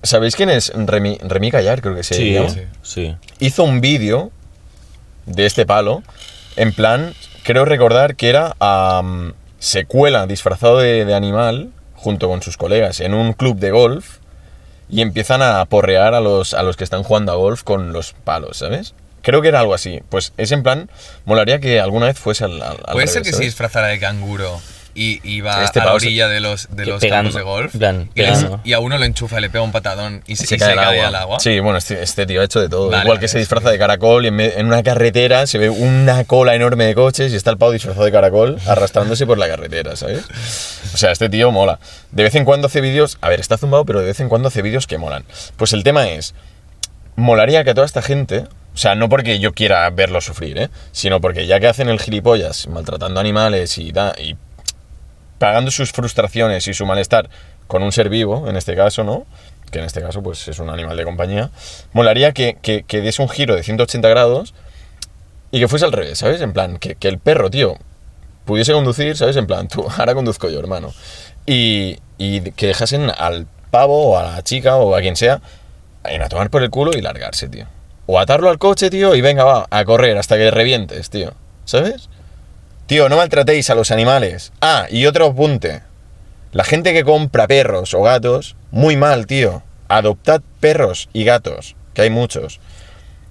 ¿Sabéis quién es Remy, Remy Callar? Creo que se Sí, llama. sí. sí. Hizo un vídeo de este palo. En plan, creo recordar que era. am, se cuela disfrazado de, de animal junto con sus colegas en un club de golf y empiezan a porrear a los, a los que están jugando a golf con los palos, ¿sabes? Creo que era algo así. Pues es en plan, molaría que alguna vez fuese al, al- al Puede ser revés, que se ¿sabes? disfrazara de canguro y iba Este a la se- orilla de los, de los pegando, campos de golf plan, y, les- y a uno lo enchufa y le pega un patadón y se, se y cae, se al, cae agua. al agua. Sí, bueno, este, este tío ha hecho de todo. Vale, Igual que se sí. disfraza de caracol y en, en una carretera se ve una cola enorme de coches y está el pavo disfrazado de caracol arrastrándose por la carretera, ¿sabes? O sea, este tío mola. De vez en cuando hace vídeos, a ver, está zumbado, pero de vez en cuando hace vídeos que molan. Pues el tema es, molaría que a toda esta gente, o sea, no porque yo quiera verlo sufrir, ¿eh? Sino porque ya que hacen el gilipollas maltratando animales y, da, y pagando sus frustraciones y su malestar con un ser vivo, en este caso, ¿no? Que en este caso, pues es un animal de compañía. Molaría que, que, que diese un giro de 180 grados y que fuese al revés, ¿sabes? En plan, que, que el perro, tío, pudiese conducir, ¿sabes? En plan, tú, ahora conduzco yo, hermano. Y, y que dejasen al pavo o a la chica o a quien sea en a tomar por el culo y largarse, tío. O atarlo al coche, tío, y venga, va, a correr hasta que revientes, tío. ¿Sabes? Tío, no maltratéis a los animales. Ah, y otro apunte. La gente que compra perros o gatos, muy mal, tío. Adoptad perros y gatos, que hay muchos.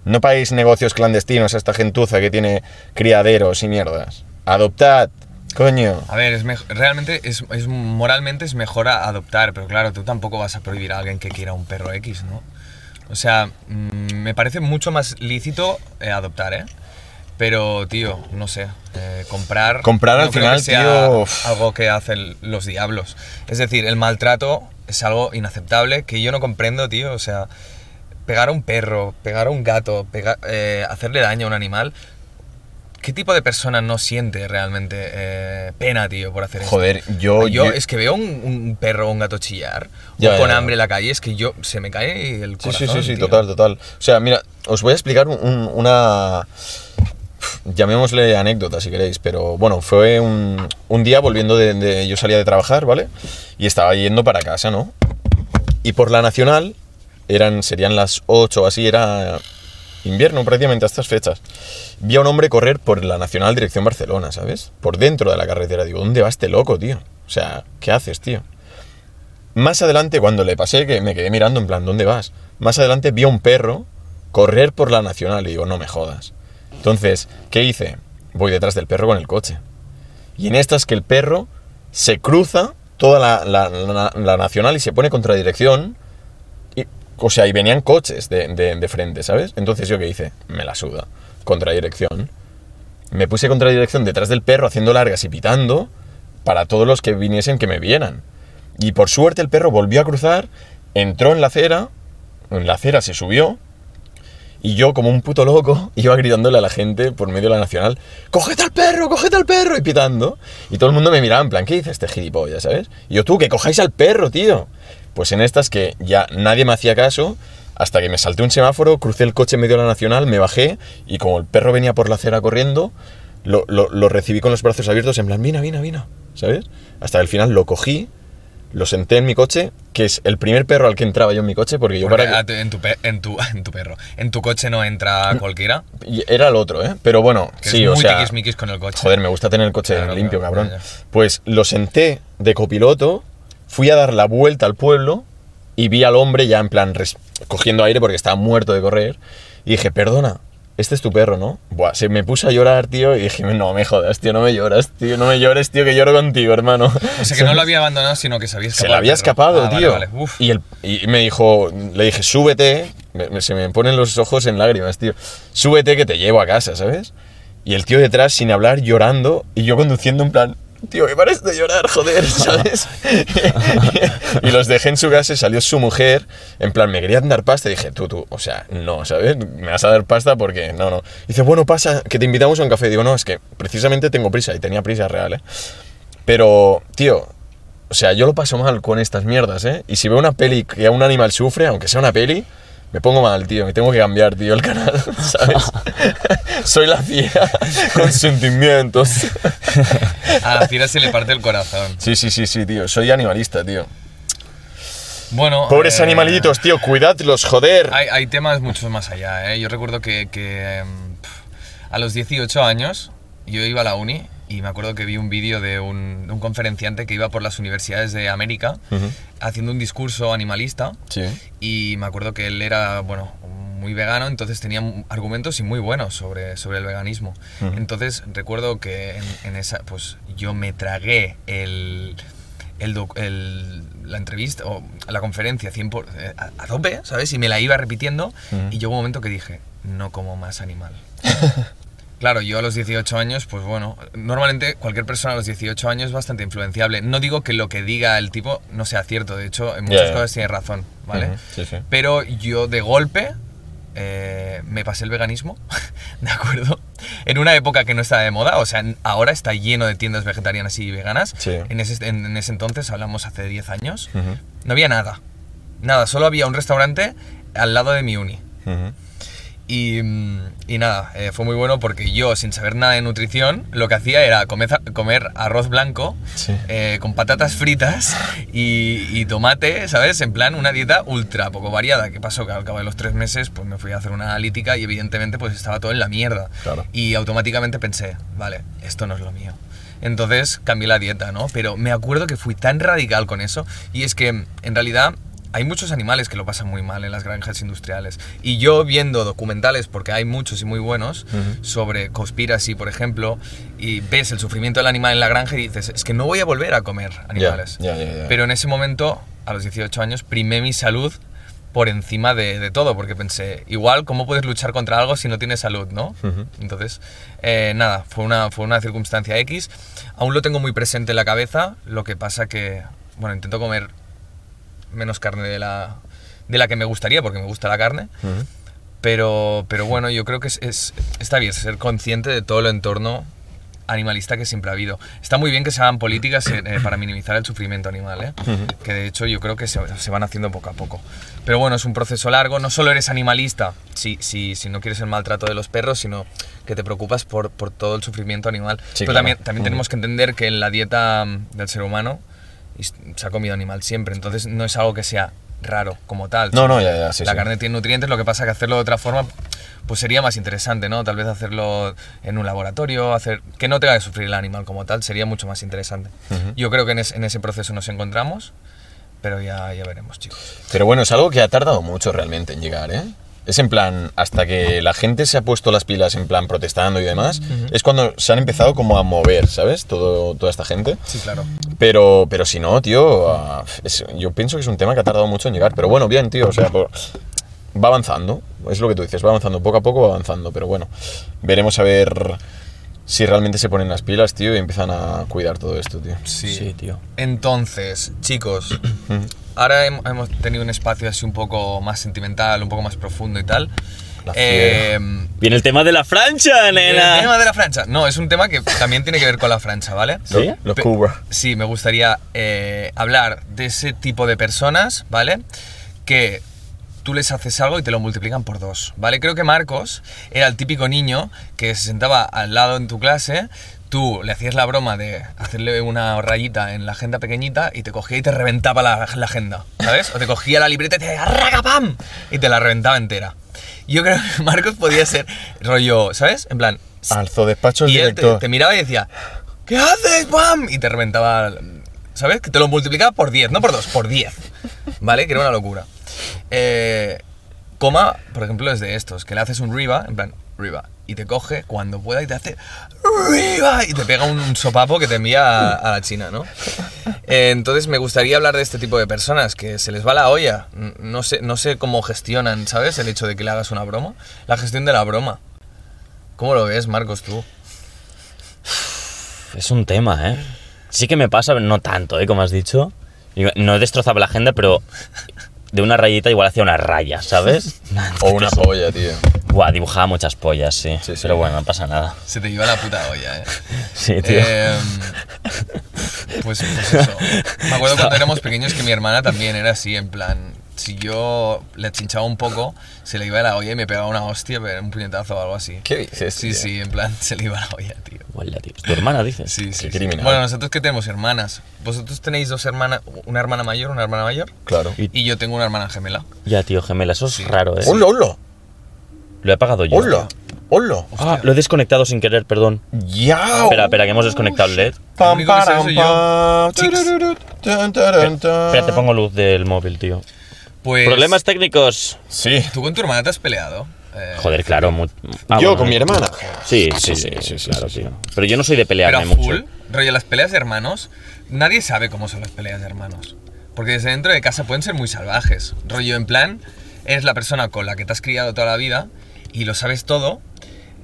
No paguéis negocios clandestinos a esta gentuza que tiene criaderos y mierdas. Adoptad, coño. A ver, es realmente, es, es- moralmente es mejor adoptar, pero claro, tú tampoco vas a prohibir a alguien que quiera un perro X, ¿no? O sea, mm, me parece mucho más lícito eh, adoptar, ¿eh? Pero, tío, no sé, eh, comprar... Comprar al no creo final, que sea tío, algo que hacen los diablos. Es decir, el maltrato es algo inaceptable que yo no comprendo, tío. O sea, pegar a un perro, pegar a un gato, eh, hacerle daño a un animal... ¿Qué tipo de persona no siente realmente eh, pena, tío, por hacer esto? Joder, yo... Yo, yo- es que veo un, un perro o un gato chillar Ya, o con ya, ya. hambre en la calle, es que yo se me cae el Sí, corazón. sí, sí, sí, tío. total, total. O sea, mira, os voy a explicar un- una... Llamémosle anécdota si queréis, pero bueno, fue un, un día volviendo de, de- Yo salía de trabajar, ¿vale? Y estaba yendo para casa, ¿no? Y por la nacional, eran, serían las 8 o así, era invierno prácticamente a estas fechas. Vi a un hombre correr por la nacional dirección Barcelona, ¿sabes? Por dentro de la carretera. Digo, ¿dónde va este loco, tío? O sea, ¿qué haces, tío? Más adelante, cuando le pasé, que me quedé mirando en plan, ¿dónde vas? Más adelante vi a un perro correr por la nacional. Y digo, no me jodas. Entonces, ¿qué hice? Voy detrás del perro con el coche. Y en estas que el perro se cruza toda la, la- la- la nacional y se pone contra dirección. O sea, y venían coches de, de- frente, ¿sabes? Entonces yo qué hice? Me la suda. Contradirección. Me puse contradirección detrás del perro haciendo largas y pitando para todos los que viniesen que me vieran. Y por suerte el perro volvió a cruzar, entró en la acera, en la acera se subió, y yo, como un puto loco, iba gritándole a la gente por medio de la nacional: ¡Coged al perro, coged al perro! Y pitando. Y todo el mundo me miraba en plan: ¿Qué dice este gilipollas, sabes? Y yo, tú, que cojáis al perro, tío. Pues en estas que ya nadie me hacía caso, hasta que me salté un semáforo, crucé el coche en medio de la nacional, me bajé, y como el perro venía por la acera corriendo, lo, lo- lo recibí con los brazos abiertos, en plan: Vina, vina, vina, ¿sabes? Hasta que al final lo cogí. Lo senté en mi coche, que es el primer perro al que entraba yo en mi coche, porque yo Porque para... a tu- en, tu pe- en, tu, en tu perro. En tu coche no entra cualquiera. Era el otro, ¿eh? Pero bueno, Que sí, es o muy sea. tiquismiquis con el coche. Joder, me gusta tener el coche Claro, limpio, claro, cabrón. Pues lo senté de copiloto, fui a dar la vuelta al pueblo y vi al hombre ya en plan cogiendo aire porque estaba muerto de correr. Y dije, perdona, este es tu perro, ¿no? Buah, se me puso a llorar, tío, y dije, no me jodas, tío, no me lloras, tío, no me llores, tío, que lloro contigo, hermano. O sea que no lo había abandonado, sino que se había Se escapado. le había escapado, Ah, vale, tío. vale. Uf. Y, el, y me dijo, le dije, súbete. Me- me- se me ponen los ojos en lágrimas, tío. Súbete que te llevo a casa, ¿sabes? Y el tío detrás sin hablar, llorando, y yo conduciendo en plan, tío, que pares de llorar, joder, ¿sabes? y los dejé en su casa y salió su mujer, en plan, me querían dar pasta, y dije, tú, tú, o sea, no, ¿sabes? Me vas a dar pasta porque, no, no. dice, bueno, pasa, que te invitamos a un café. Digo, no, es que precisamente tengo prisa, y tenía prisa real, ¿eh? Pero, tío, o sea, yo lo paso mal con estas mierdas, ¿eh? Y si veo una peli que a un animal sufre, aunque sea una peli, me pongo mal, tío. Me tengo que cambiar, tío, el canal, ¿sabes? Soy la fiera con sentimientos. A la fiera se le parte el corazón. Sí, sí, sí, sí, tío. Soy animalista, tío. Bueno. Pobres eh, animalitos, tío. Cuidadlos, joder. Hay, hay temas mucho más allá, ¿eh? Yo recuerdo que, que, em, a los 18 años yo iba a la uni y me acuerdo que vi un vídeo de un, de un conferenciante que iba por las universidades de América Ujú. haciendo un discurso animalista Sí. y me acuerdo que él era, bueno, muy vegano, entonces tenía argumentos y muy buenos sobre, sobre el veganismo. Ujú. Entonces recuerdo que en, en esa, pues yo me tragué el, el, el- la entrevista o la conferencia 100 por- eh, a, a tope, ¿sabes? Y me la iba repitiendo Ujú. y llegó un momento que dije, no como más animal. Claro, yo a los 18 años, pues bueno, normalmente cualquier persona a los 18 años es bastante influenciable. No digo que lo que diga el tipo no sea cierto, de hecho, en muchas ya. cosas tiene razón, ¿vale? Sí, sí. Pero yo de golpe eh, me pasé el veganismo, ¿de acuerdo? En una época que no estaba de moda, o sea, ahora está lleno de tiendas vegetarianas y veganas. Sí. En, ese, en, en ese entonces, hablamos hace 10 años, no había nada. Nada, solo había un restaurante al lado de mi uni. ujú. Y, y nada, eh, fue muy bueno porque yo, sin saber nada de nutrición, lo que hacía era comer, comer arroz blanco Sí. eh, con patatas fritas y, y tomate, ¿sabes? En plan, una dieta ultra poco variada. ¿Qué pasó? Que al cabo de los tres meses, pues me fui a hacer una analítica y evidentemente pues estaba todo en la mierda. Claro. Y automáticamente pensé, vale, esto no es lo mío. Entonces cambié la dieta, ¿no? Pero me acuerdo que fui tan radical con eso y es que en realidad hay muchos animales que lo pasan muy mal en las granjas industriales. Y yo viendo documentales, porque hay muchos y muy buenos, Ujú. sobre Conspiracy, por ejemplo, y ves el sufrimiento del animal en la granja y dices, es que no voy a volver a comer animales. Pero en ese momento, a los 18 años, primé mi salud por encima de, de todo, porque pensé, igual, ¿cómo puedes luchar contra algo si no tienes salud, no? Entonces, eh, nada, fue una, fue una circunstancia X. Aún lo tengo muy presente en la cabeza, lo que pasa que, bueno, intento comer menos carne de la, de la que me gustaría, porque me gusta la carne. Ujú. Pero, pero bueno, yo creo que es, es- está bien ser consciente de todo el entorno animalista que siempre ha habido. Está muy bien que se hagan políticas eh, eh, para minimizar el sufrimiento animal, ¿eh? que de hecho yo creo que se, se van haciendo poco a poco. Pero bueno, es un proceso largo, no solo eres animalista si, si, si no quieres el maltrato de los perros, sino que te preocupas por, por todo el sufrimiento animal. Sí, Pero claro. también, también Ujú. tenemos que entender que en la dieta mm, del ser humano is- se ha comido animal siempre, entonces no es algo que sea raro como tal. No, no, ya, ya, sí, la sí. carne tiene nutrientes, lo que pasa que hacerlo de otra forma pues sería más interesante, ¿no? Tal vez hacerlo en un laboratorio, hacer que no tenga que sufrir el animal como tal, sería mucho más interesante. Yo creo que en, es- en ese proceso nos encontramos, pero ya, ya veremos, chicos. Pero bueno, es algo que ha tardado mucho realmente en llegar, ¿eh? Es en plan, hasta que la gente se ha puesto las pilas en plan protestando y demás, es cuando se han empezado como a mover, ¿sabes? Todo, toda esta gente. Sí, claro. Pero, pero si no, tío, ah, es- yo pienso que es un tema que ha tardado mucho en llegar. Pero bueno, bien, tío, o sea, por- va avanzando. Es lo que tú dices, va avanzando poco a poco, va avanzando. Pero bueno, veremos a ver si realmente se ponen las pilas, tío, y empiezan a cuidar todo esto, tío. Sí. Sí, tío. Entonces, chicos, ahora hem- hemos tenido un espacio así un poco más sentimental, un poco más profundo y tal. La Eh, Viene el tema de la francha, el nena. tema de la francha. No, es un tema que también tiene que ver con la francha, ¿vale? ¿Sí? Lo cubra. Sí, me gustaría eh, hablar de ese tipo de personas, ¿vale? Que tú les haces algo y te lo multiplican por dos, ¿vale? Creo que Marcos era el típico niño que se sentaba al lado en tu clase, tú le hacías la broma de hacerle una rayita en la agenda pequeñita y te cogía y te reventaba la, la agenda, ¿sabes? O te cogía la libreta y te decía ¡Ragapam! y te la reventaba entera. Yo creo que Marcos podía ser rollo, ¿sabes? En plan, Alzo despacho el y él te, te miraba y decía, ¿qué haces, ¡Bam! Y te reventaba, ¿sabes? Que te lo multiplicaba por 10, no por 2, por 10. ¿Vale? Que era una locura. Eh, coma, por ejemplo, es de estos, que le haces un riba, en plan, riba, y te coge cuando pueda y te hace riba, y te pega un sopapo que te envía a, la China, ¿no? Eh, entonces me gustaría hablar de este tipo de personas, que se les va la olla. No sé, no sé cómo gestionan, ¿sabes? El hecho de que le hagas una broma. La gestión de la broma. ¿Cómo lo ves, Marcos, tú? Es un tema, ¿eh? Sí que me pasa, no tanto, ¿eh? Como has dicho. No destrozaba la agenda, pero de una rayita igual hacía una raya, ¿sabes? O una polla, tío. Buah, dibujaba muchas pollas, sí. Sí, sí. Pero bueno, no pasa nada. Se te iba la puta olla, eh. Sí, tío. Em, pues, pues eso. Me acuerdo cuando éramos pequeños que mi hermana también era así, en plan, si yo le chinchaba un poco, se le iba la olla y me pegaba una hostia, pero un puñetazo o algo así. ¿Qué dices, Sí, tío? sí, en plan, se le iba la olla, tío. Hola, tío. ¿Tu hermana dices? Sí, sí. Qué sí. criminal. Bueno, nosotros que tenemos hermanas. Vosotros tenéis dos hermanas, una hermana mayor, una hermana mayor, Claro. Y- y yo tengo una hermana gemela. Ya, tío, gemela, eso es Sí. raro, ¿eh? ¡Hola, hola! Lo he apagado yo. ¡Hola! ¡Hola! Ah, lo he desconectado sin querer, perdón. ¡Ya! Espera, espera, que hemos desconectado el LED. Pam. Taran, tan. Espera, te pongo luz del móvil, tío. Pues. Problemas técnicos. Sí. ¿Tú con tu hermana te has peleado? Eh, Joder, claro. mu- Ah, Yo bueno, con mi hermana. Sí, sí, Sí, sí, sí, claro, sí, sí. tío. Pero yo no soy de Pero a pelearme full, mucho. rollo, las peleas de hermanos, nadie sabe cómo son las peleas de hermanos. Porque desde dentro de casa pueden ser muy salvajes. Rollo, en plan, eres la persona con la que te has criado toda la vida y lo sabes todo,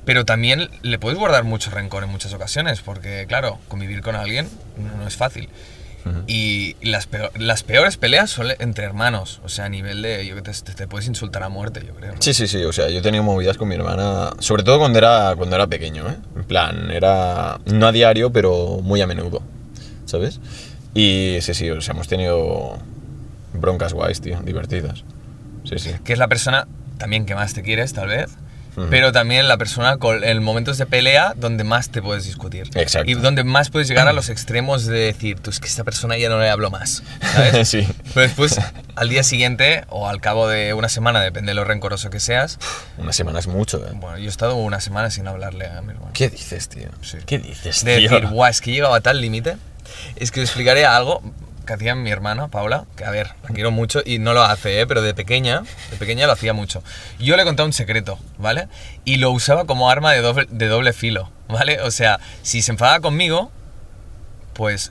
pero también le puedes guardar mucho rencor en muchas ocasiones, porque claro, convivir con alguien no es fácil. Y las, peor- las peores peleas son entre hermanos, o sea, a nivel de, yo que te, te- te puedes insultar a muerte, yo creo. ¿no? Sí, sí, sí. O sea, yo he tenido movidas con mi hermana. Sobre todo cuando era, cuando era pequeño, ¿eh? En plan, era. No a diario, pero muy a menudo. ¿Sabes? Y sí, sí. O sea, hemos tenido. Broncas guays, tío. Divertidas. Sí, sí. que es la persona también que más te quieres, tal vez, Pero también la persona con, en momentos de pelea donde más te puedes discutir. Exacto. Y donde más puedes llegar a los extremos de decir, tú es que esta persona ya no le hablo más. ¿Sabes? sí. Pero después, al día siguiente o al cabo de una semana, depende de lo rencoroso que seas, Una semana es mucho, ¿eh? bueno, yo he estado una semana sin hablarle a mi hermano. ¿Qué dices, tío? Sí. ¿Qué dices, De tío? decir, guau, es que he llegado a tal límite. Es que os explicaré algo que hacía mi hermana, Paula, que a ver, la quiero mucho y no lo hace, ¿eh? pero de pequeña, de pequeña lo hacía mucho. Yo le contaba un secreto, ¿vale? Y lo usaba como arma de doble, de doble filo, ¿vale? O sea, si se enfadaba conmigo, pues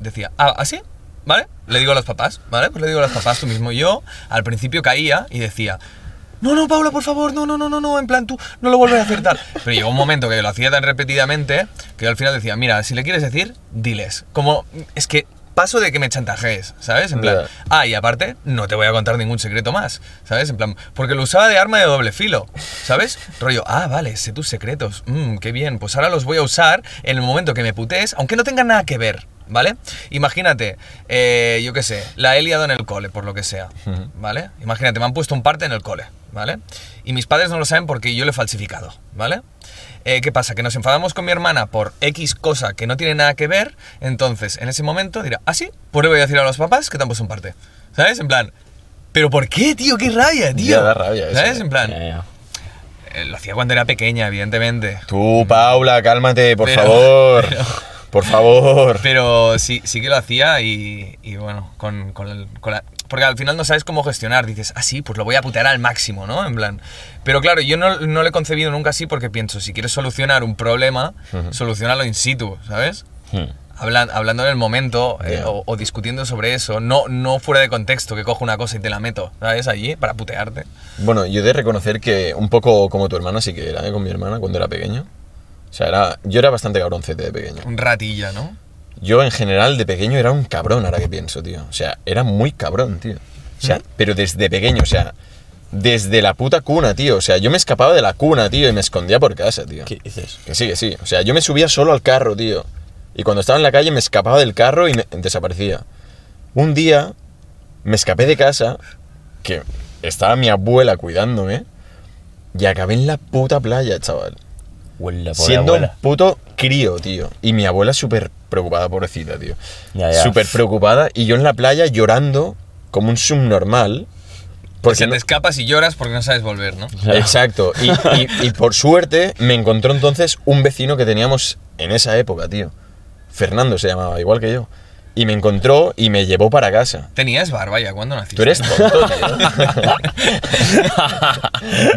decía, ah, ¿así? ¿Vale? Le digo a los papás, ¿vale? Pues le digo a los papás tú mismo. Yo al principio caía y decía, no, no, Paula, por favor, no, no, no, no, no, en plan tú no lo vuelves a hacer tal. Pero llegó un momento que lo hacía tan repetidamente que yo al final decía, mira, si le quieres decir, diles. Como, es que paso de que me chantajees, ¿sabes? En plan, ah, y aparte, no te voy a contar ningún secreto más, ¿sabes? En plan, porque lo usaba de arma de doble filo, ¿sabes? Rollo, ah, vale, sé tus secretos, mmm, qué bien, pues ahora los voy a usar en el momento que me putees, aunque no tengan nada que ver, ¿vale? Imagínate, eh, yo qué sé, la he liado en el cole, por lo que sea. ¿vale? Imagínate, me han puesto un parte en el cole, ¿vale? Y mis padres no lo saben porque yo lo he falsificado, ¿vale? Eh, ¿Qué pasa? Que nos enfadamos con mi hermana por X cosa que no tiene nada que ver, entonces en ese momento dirá, ah, sí, pues le voy a decir a los papás que te han puesto un parte, ¿sabes? En plan, ¿pero por qué, tío? ¡Qué rabia, tío! Ya da rabia eso, ¿Sabes? eh. En plan, Ya, ya. eh, lo hacía cuando era pequeña, evidentemente. Tú, Paula, cálmate, por Pero- favor. pero- Por favor. Pero sí, sí que lo hacía y, y bueno, con, con el- con la- porque al final no sabes cómo gestionar. Dices, ah, sí, pues lo voy a putear al máximo, ¿no? En plan. Pero claro, yo no, no lo he concebido nunca así porque pienso, si quieres solucionar un problema, solucionalo in situ, ¿sabes? Hablan- hablando en el momento eh, o discutiendo sobre eso, no, no fuera de contexto, que cojo una cosa y te la meto, ¿sabes? Allí para putearte. Bueno, yo he de reconocer que un poco como tu hermana sí que era, ¿eh? Con mi hermana cuando era pequeño. O sea, era, yo era bastante cabroncete de pequeño. Un ratilla, ¿no? Yo en general de pequeño era un cabrón, ahora que pienso, tío. O sea, era muy cabrón, tío. O sea, pero desde pequeño, o sea, desde la puta cuna, tío. O sea, yo me escapaba de la cuna, tío, y me escondía por casa, tío. ¿Qué dices? Que sí, que sí. O sea, yo me subía solo al carro, tío. Y cuando estaba en la calle me escapaba del carro y me desaparecía. Un día me escapé de casa, que estaba mi abuela cuidándome, y acabé en la puta playa, chaval. Huela, Siendo abuela. un puto crío, tío. Y mi abuela súper preocupada, pobrecita, tío. Ya, ya. Súper preocupada. Y yo en la playa llorando como un subnormal. Porque Porque no- te escapas y lloras porque no sabes volver, ¿no? Exacto. Y, y- y por suerte me encontró entonces un vecino que teníamos en esa época, tío. Fernando se llamaba, igual que yo. Y me encontró y me llevó para casa. Tenías barba ya cuando naciste. Tú eres tonto, tío.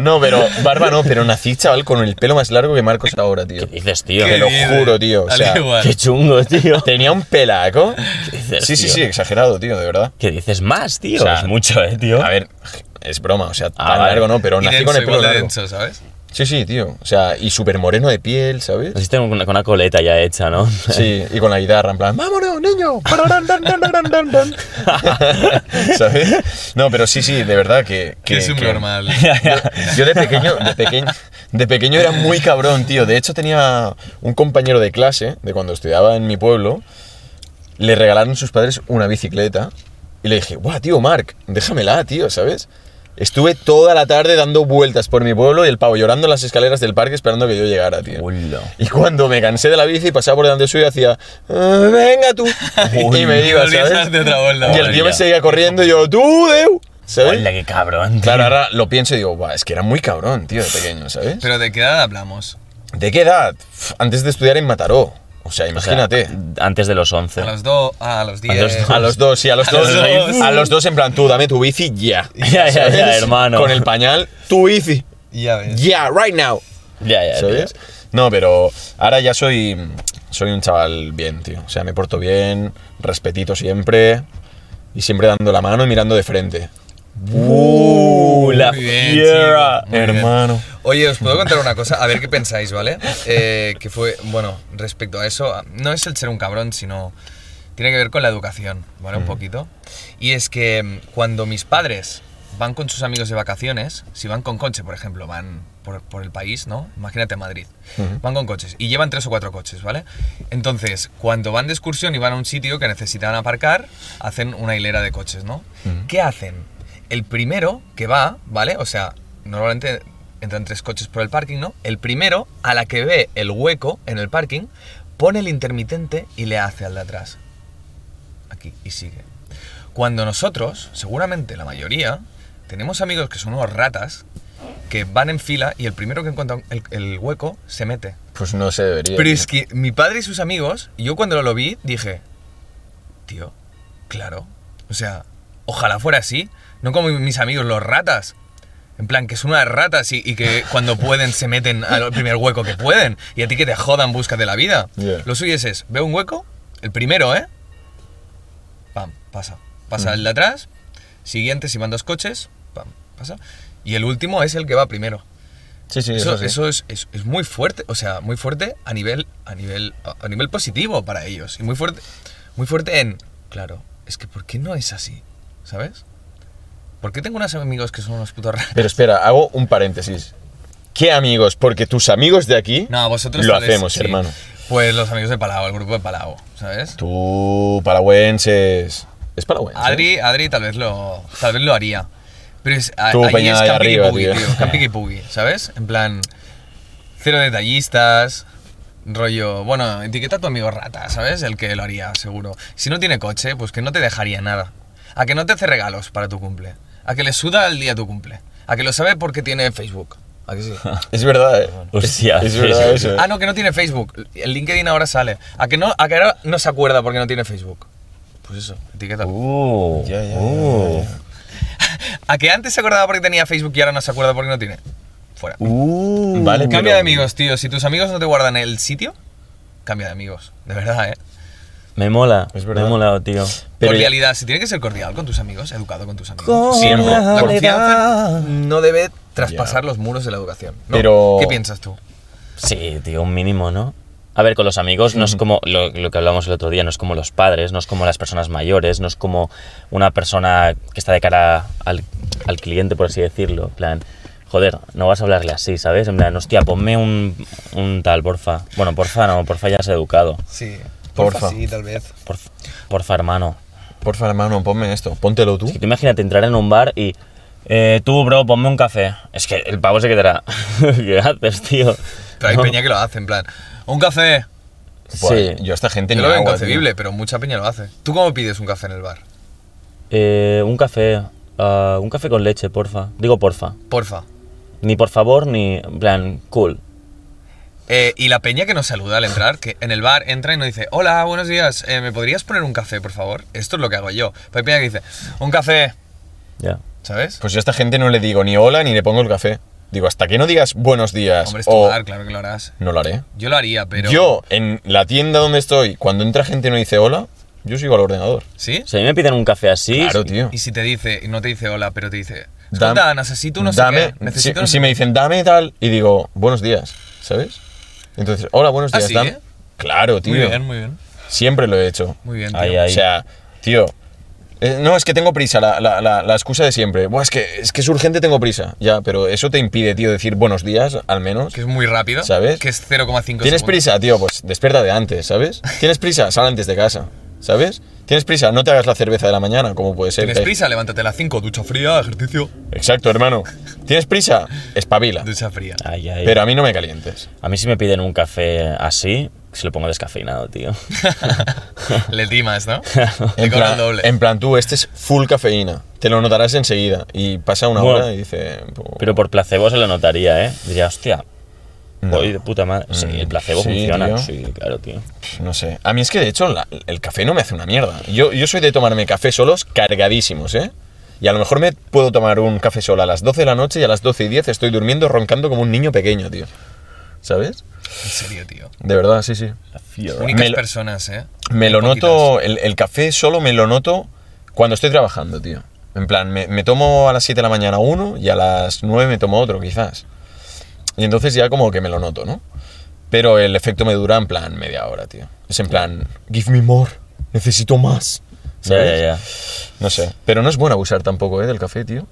no, pero barba no, pero nací, chaval, con el pelo más largo que Marcos ahora, tío. ¿Qué dices, tío? Te lo dices? juro, tío, o sea, igual. Qué chungo, tío. Tenía un pelaco. dices, Sí, sí, tío? sí, exagerado, tío, de verdad. ¿Qué dices más, tío? O sea, es mucho, eh, tío. A ver, es broma, o sea, tan Ah, vale. largo no, pero nací denso, con el pelo igual de largo. denso, ¿sabes? Sí, sí, tío. O sea, y súper moreno de piel, ¿sabes? Naciste con una, con una coleta ya hecha, ¿no? Sí, y con la guitarra, en plan, ¡vámonos, niño! Pararán, dan, dan, dan, dan, dan. ¿Sabes? No, pero sí, sí, de verdad que... Es un que- normal. Yo de pequeño, de pequeño, de pequeño era muy cabrón, tío. De hecho, tenía un compañero de clase, de cuando estudiaba en mi pueblo, le regalaron sus padres una bicicleta y le dije, guau, tío, Marc, déjamela, tío, ¿sabes? Estuve toda la tarde dando vueltas por mi pueblo y el pavo llorando en las escaleras del parque esperando que yo llegara, tío. Hola. Y cuando me cansé de la bici, pasaba por delante suyo y hacía, "Ah, venga tú. y me Y iba, ¿sabes? darte otra vuelta. Y el tío me seguía corriendo y yo, tú, Deu. ¿Sabes? Hola, qué cabrón. tío. Claro, ahora lo pienso y digo, "Buah, es que era muy cabrón, tío, de pequeño, ¿sabes? Pero ¿de qué edad hablamos? ¿De qué edad? Antes de estudiar en Mataró. O sea, O sea, imagínate. antes de los 11. A los dos, ah, a los A los 10. dos. a los dos, sí, a los A dos. los dos. A los dos, en plan, tú, dame tu bici ya. Ya, ya, ya, hermano. Con el pañal, tu bici. Ya ves. Ya, right now. Ya, ya. ¿Sabes? No, pero ahora ya soy, soy un chaval bien, tío. O sea, me porto bien, respetito siempre y siempre dando la mano y mirando de frente. Uh, la Muy bien, fiera. bien. Hermano. Oye, os puedo contar una cosa, a ver qué pensáis, ¿vale? Eh, que fue, bueno, respecto a eso, no es el ser un cabrón, sino tiene que ver con la educación, ¿vale? Un poquito. Y es que mm, cuando mis padres van con sus amigos de vacaciones, si van con coche, por ejemplo, van por, por el país, ¿no? Imagínate Madrid. Van con coches y llevan tres o cuatro coches, ¿vale? Entonces, cuando van de excursión y van a un sitio que necesitan aparcar, hacen una hilera de coches, ¿no? Ujú. ¿Qué hacen? El primero que va, ¿vale? O sea, normalmente entran tres coches por el parking, ¿no? El primero, a la que ve el hueco en el parking, pone el intermitente y le hace al de atrás. Aquí, y sigue. Cuando nosotros, seguramente la mayoría, tenemos amigos que son unos ratas, que van en fila y el primero que encuentra el, el hueco se mete. Pues no se debería. Pero es que mi padre y sus amigos, yo cuando lo vi dije, tío, claro. O sea, ojalá fuera así. No como mis amigos, los ratas. En plan, que son unas ratas y, y que cuando pueden se meten al primer hueco que pueden. Y a ti que te jodan busca de la vida. Yeah. Lo suyo es, es, veo un hueco, el primero, ¿eh? Pam, pasa. Pasa el de atrás. Siguiente, si van dos coches, pam, pasa. Y el último es el que va primero. Sí, sí, Eso, eso, sí. eso es, es- es muy fuerte, o sea, muy fuerte a nivel, a nivel, a nivel positivo para ellos. Y muy fuerte, muy fuerte en, claro, es que ¿por qué no es así? ¿Sabes? ¿Por qué tengo unos amigos que son unos putos raros? Pero espera, hago un paréntesis. ¿Qué amigos? Porque tus amigos de aquí No, vosotros lo hacemos, sí. hermano. Pues los amigos de Palau, el grupo de Palau, ¿sabes? Tú, paragüenses. ¿Es paragüense? Adri, Adri tal vez lo, tal vez lo haría. Pero es, a- Tú, peña es arriba, Pugui, tío. tío. Pugui, ¿sabes? En plan, cero detallistas, rollo, bueno, etiqueta a tu amigo rata, ¿sabes? El que lo haría, seguro. Si no tiene coche, pues que no te dejaría nada. A que no te hace regalos para tu cumple. A que le suda el día tu cumple. A que lo sabe porque tiene Facebook. ¿A que sí? Es verdad, eh. Hostia, Es verdad eso. eh. Ah, no, que no tiene Facebook. El LinkedIn ahora sale. A que no, a que ahora no se acuerda porque no tiene Facebook. Pues eso. Etiqueta. Uh, Ya, ya, ya, uh, ya, ya. ¿A que antes se acordaba porque tenía Facebook y ahora no se acuerda porque no tiene? Fuera. uh. Vale, Cambia pero- de amigos, tío. Si tus amigos no te guardan el sitio, cambia de amigos. De verdad, ¿eh? Me mola, Es me verdad. ha molado, tío. Pero ya- cordialidad. Si tiene que ser cordial con tus amigos, educado con tus amigos. Siempre. La confianza no debe traspasar Ya. los muros de la educación. ¿no? Pero- ¿Qué piensas tú? Sí, tío, un mínimo, ¿no? A ver, con los amigos no es como lo, lo que hablamos el otro día, no es como los padres, no es como las personas mayores, no es como una persona que está de cara al, al cliente, por así decirlo. En plan, joder, no vas a hablarle así, ¿sabes? En plan, hostia, ponme un, un tal, porfa. Bueno, porfa no, porfa ya has educado. Sí. Porfa. Sí, tal vez. Porfa, porfa hermano. Porfa, hermano, ponme esto. Póntelo tú. Es que tú imagínate entrar en un bar y... eh, tú, bro, ponme un café. Es que el pavo se quedará. ¿Qué haces, tío? Pero hay No. peña que lo hace, en plan, un café. Buah, Sí. Yo a esta gente Yo ni lo veo inconcebible, tío. pero mucha peña lo hace. ¿Tú cómo pides un café en el bar? Eh, un café. ah, un café con leche, porfa. Digo porfa. Porfa. Ni por favor, ni en plan, cool. Eh, y la peña que nos saluda al entrar, que en el bar entra y nos dice, hola, buenos días, eh, ¿me podrías poner un café, por favor? Esto es lo que hago yo. Pero hay peña que dice, un café, Ya. ¿sabes? Pues yo a esta gente no le digo ni hola ni le pongo el café. Digo, hasta que no digas buenos días Hombre, es tu o bar, claro que lo harás. no lo haré. Yo lo haría, pero... Yo, en la tienda donde estoy, cuando entra gente y no dice hola, yo sigo al ordenador. ¿Sí? Si a mí me piden un café así, Claro, tío. Y si te dice, y no te dice hola, pero te dice, Dam- escolta, necesito no sé dame, qué, necesito si, no sé si me qué". dicen dame tal, y digo, buenos días, ¿sabes? Entonces, hola, buenos ¿Ah, días, sí? dame. Claro, tío. Muy bien, muy bien. Siempre lo he hecho. Muy bien, tío. Ahí, ahí. O sea, tío. eh, no, es que tengo prisa, la, la- la- la excusa de siempre. Buah, es, que, es que es urgente, tengo prisa. Ya, pero eso te impide, tío, decir buenos días, al menos. Que es muy rápido. ¿Sabes? Que es 0,5 ¿Tienes segundos. prisa, tío? Pues despierta de antes, ¿sabes? ¿Tienes prisa? Sal antes de casa, ¿sabes? ¿Tienes prisa? No te hagas la cerveza de la mañana, como puede ser. ¿Tienes prisa? Levántate a las 5, ducha fría, ejercicio. Exacto, hermano. ¿Tienes prisa? Espabila. Ducha fría. Ay, ay. Pero a mí no me calientes. A mí si me piden un café así, se lo pongo descafeinado, tío. Le timas, ¿no? En plan, doble. en plan, tú, este es full cafeína. Te lo notarás enseguida. Y pasa una Bueno, hora y dice... pues, Pero por placebo se lo notaría, ¿eh? Diría, hostia, No. voy de puta madre. Sí, Mm, el placebo sí, funciona. tío. Sí, claro, tío. No sé. A mí es que de hecho la- el café no me hace una mierda. Yo, yo soy de tomarme café solos cargadísimos, ¿eh? Y a lo mejor me puedo tomar un café solo a las 12 de la noche y a las 12 y 10 estoy durmiendo roncando como un niño pequeño, tío. ¿Sabes? En serio, tío. De verdad, sí, sí. Únicas Me lo- personas, ¿eh? Me lo noto, el, el café solo me lo noto cuando estoy trabajando, tío. En plan, me, me tomo a las 7 de la mañana uno y a las 9 me tomo otro, quizás. Y entonces ya como que me lo noto, ¿no? Pero el efecto me dura en plan media hora, tío. Es en plan, give me more, necesito más. Ya, ¿Sabes? ya, ya. No sé. Pero no es bueno abusar tampoco, ¿eh? Del café, tío.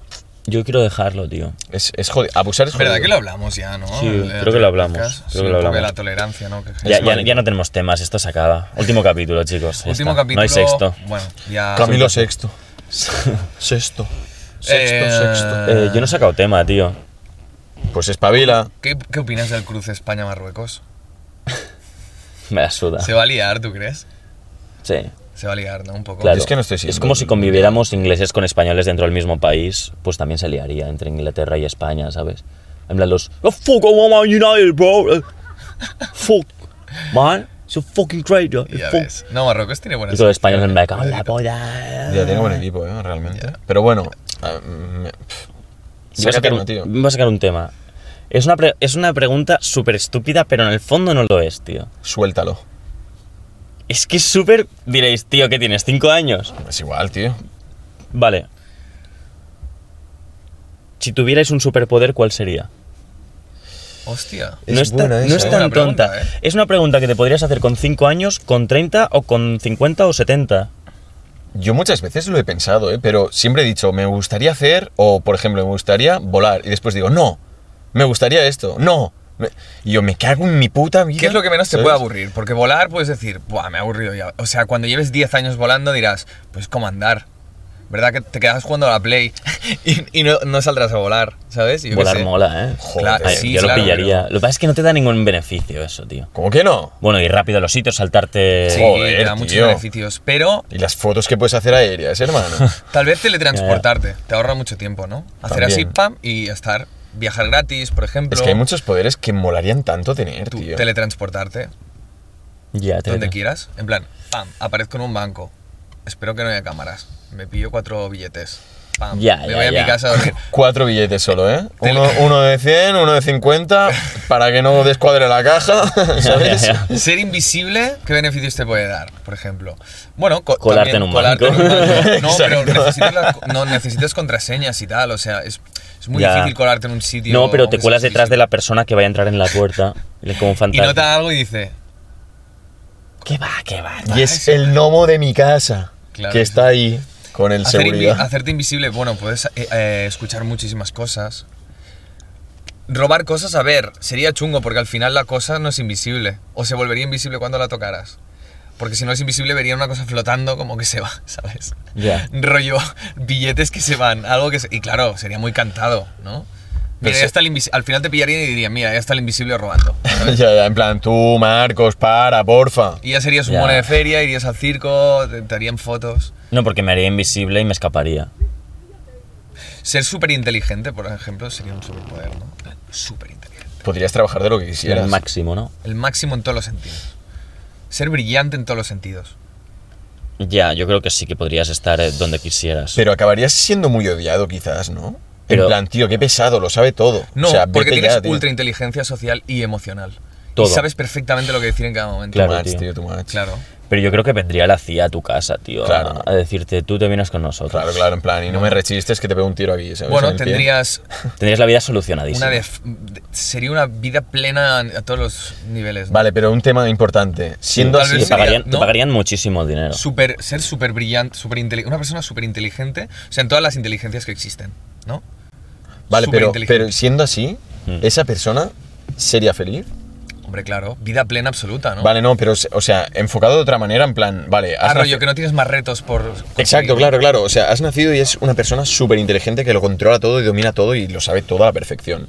Yo quiero dejarlo, tío. Es, es jodido. Abusar es Es verdad jodido. que lo hablamos ya, ¿no? Sí, El- creo que lo hablamos, podcast. creo Sí, que lo un poco de hablamos. la tolerancia, ¿no? Que- Ya, ya, ya no tenemos temas, esto se acaba. Último capítulo, chicos. ya Último está. capítulo. No hay sexto. Bueno, ya. Camilo sexto. Sexto. Sexto, Eh, sexto. Eh, yo no he sacado tema, tío. Pues espabila. ¿Qué, qué opinas del cruce España-Marruecos? Me la suda. ¿Se va a liar, tú crees? Sí. Se va a liar, ¿no? Un poco. Claro. Es que no estoy Es como si conviviéramos ingleses con españoles dentro del mismo país, pues también se liaría entre Inglaterra y España, ¿sabes? En plan, los. Oh, fuck, I want Man United, bro. Fuck. Man, it's a fucking traitor. Ya ves. No, Marruecos tiene buenas Y todos los españoles en selecciones, me cago en la polla. Ya tiene buen equipo, ¿eh? Realmente. Pero bueno. ah, me-. Voy a, Saca sacar tema, un, tío. voy a sacar un tema. Es una, pre- es una pregunta súper estúpida, pero en el fondo no lo es, tío. Suéltalo. Es que es súper... Diréis, tío, ¿qué tienes? ¿Cinco años? Es igual, tío. Vale. Si tuvierais un superpoder, ¿cuál sería? Hostia. No es, tan- buena no esa, es tan Buena pregunta, tonta. ¿eh? Es una pregunta que te podrías hacer con 5 años, con 30 o con 50 o 70. Yo muchas veces lo he pensado, ¿eh? Pero siempre he dicho, me gustaría hacer, o por ejemplo, me gustaría volar. Y después digo, no, me gustaría esto, no. Me- Y yo me cago en mi puta vida. ¿Qué es lo que menos te puede aburrir? Porque volar puedes decir, Buah, me ha aburrido ya. O sea, cuando lleves 10 años volando dirás, pues como andar. ¿Verdad que te quedas jugando a la Play y, y no, no saldrás a volar, ¿sabes? Yo Volar sé. mola, ¿eh? Joder, Claro, Ay, sí, yo claro, lo pillaría. pero- Lo que pasa es que no te da ningún beneficio eso, tío. ¿Cómo que no? Bueno, ir rápido a los sitios, saltarte... Sí, Joder, te da muchos tío. beneficios. Pero Y las fotos que puedes hacer aéreas, hermano. tal vez teletransportarte. Te ahorra mucho tiempo, ¿no? Hacer También. así, pam, y estar. Viajar gratis, por ejemplo. es que hay muchos poderes que molarían tanto tener, Tú, tío. teletransportarte Ya, te donde quieras. En plan, pam, aparezco en un banco. Espero que no haya cámaras. Me pillo cuatro billetes. Pam, Ya, me ya, voy a ya. mi casa a dormir. Cuatro billetes solo, ¿eh? Uno, uno de 100, uno de 50, para que no descuadre la caja, ¿sabes? Ya, ya. Ser invisible, ¿qué beneficios te puede dar, por ejemplo? Bueno, co- Colarte también en un colarte en un banco. No, pero necesitas, las- no, necesitas contraseñas y tal, o sea, es, es muy Ya. difícil colarte en un sitio. No, pero te cuelas detrás de la persona que vaya a entrar en la puerta. y Como un Y fantasma. nota algo y dice, ¿Qué va? ¿Qué va? Y es el gnomo de mi casa, Claro, que está ahí con el Hacer invi- seguridad. hacerte invisible, bueno, puedes eh, eh, escuchar muchísimas cosas. Robar cosas, a ver, sería chungo porque al final la cosa no es invisible. O se volvería invisible cuando la tocaras. Porque si no es invisible vería una cosa flotando como que se va, ¿sabes? Ya. Rollo, billetes que se van, algo que se... Y claro, sería muy cantado, ¿no? Mira, Pero ya está el Al final te pillarían y dirían, mira, ya está el invisible robando. Ya, ya, en plan, tú, Marcos, para, porfa. Y ya serías un mono de feria, irías al circo, te, te harían fotos. No, porque me haría invisible y me escaparía. Ser súper inteligente, por ejemplo, sería un superpoder, ¿no? Súper inteligente. Podrías trabajar de lo que Era quisieras. el máximo, ¿no? El máximo en todos los sentidos. Ser brillante en todos los sentidos. Ya, yo creo que sí que podrías estar eh, donde quisieras. Pero acabarías siendo muy odiado, quizás, ¿no? Pero- en plan, tío, qué pesado, lo sabe todo. No, o sea, porque tienes ya, ultra inteligencia social y emocional. Todo. Y sabes perfectamente lo que decir en cada momento. Claro, much, tío. tío, much. Claro. Pero yo creo que vendría la CIA a tu casa, tío. a- Claro. A, decirte, tú te vienes con nosotros. Claro, claro, en plan, y no me rechistes que te pego un tiro aquí, ¿sabes? Bueno, tendrías Tendrías la vida solucionadísima. una de- sería una vida plena a todos los niveles. ¿no? Vale, pero un tema importante. Siendo tal así, te, pagarían, ¿no? te pagarían muchísimo dinero. Super, ser súper brillante, super una persona súper inteligente, o sea, en todas las inteligencias que existen, ¿no? Vale, pero, pero siendo así, Mm. esa persona sería feliz. Hombre, claro, vida plena absoluta, ¿no? Vale, no, pero, o sea, enfocado de otra manera, en plan, vale, has Ah, rollo, naci- que no tienes más retos por... Exacto, conseguir. claro, claro. O sea, has nacido y es una persona súper inteligente que lo controla todo y domina todo y lo sabe todo a la perfección.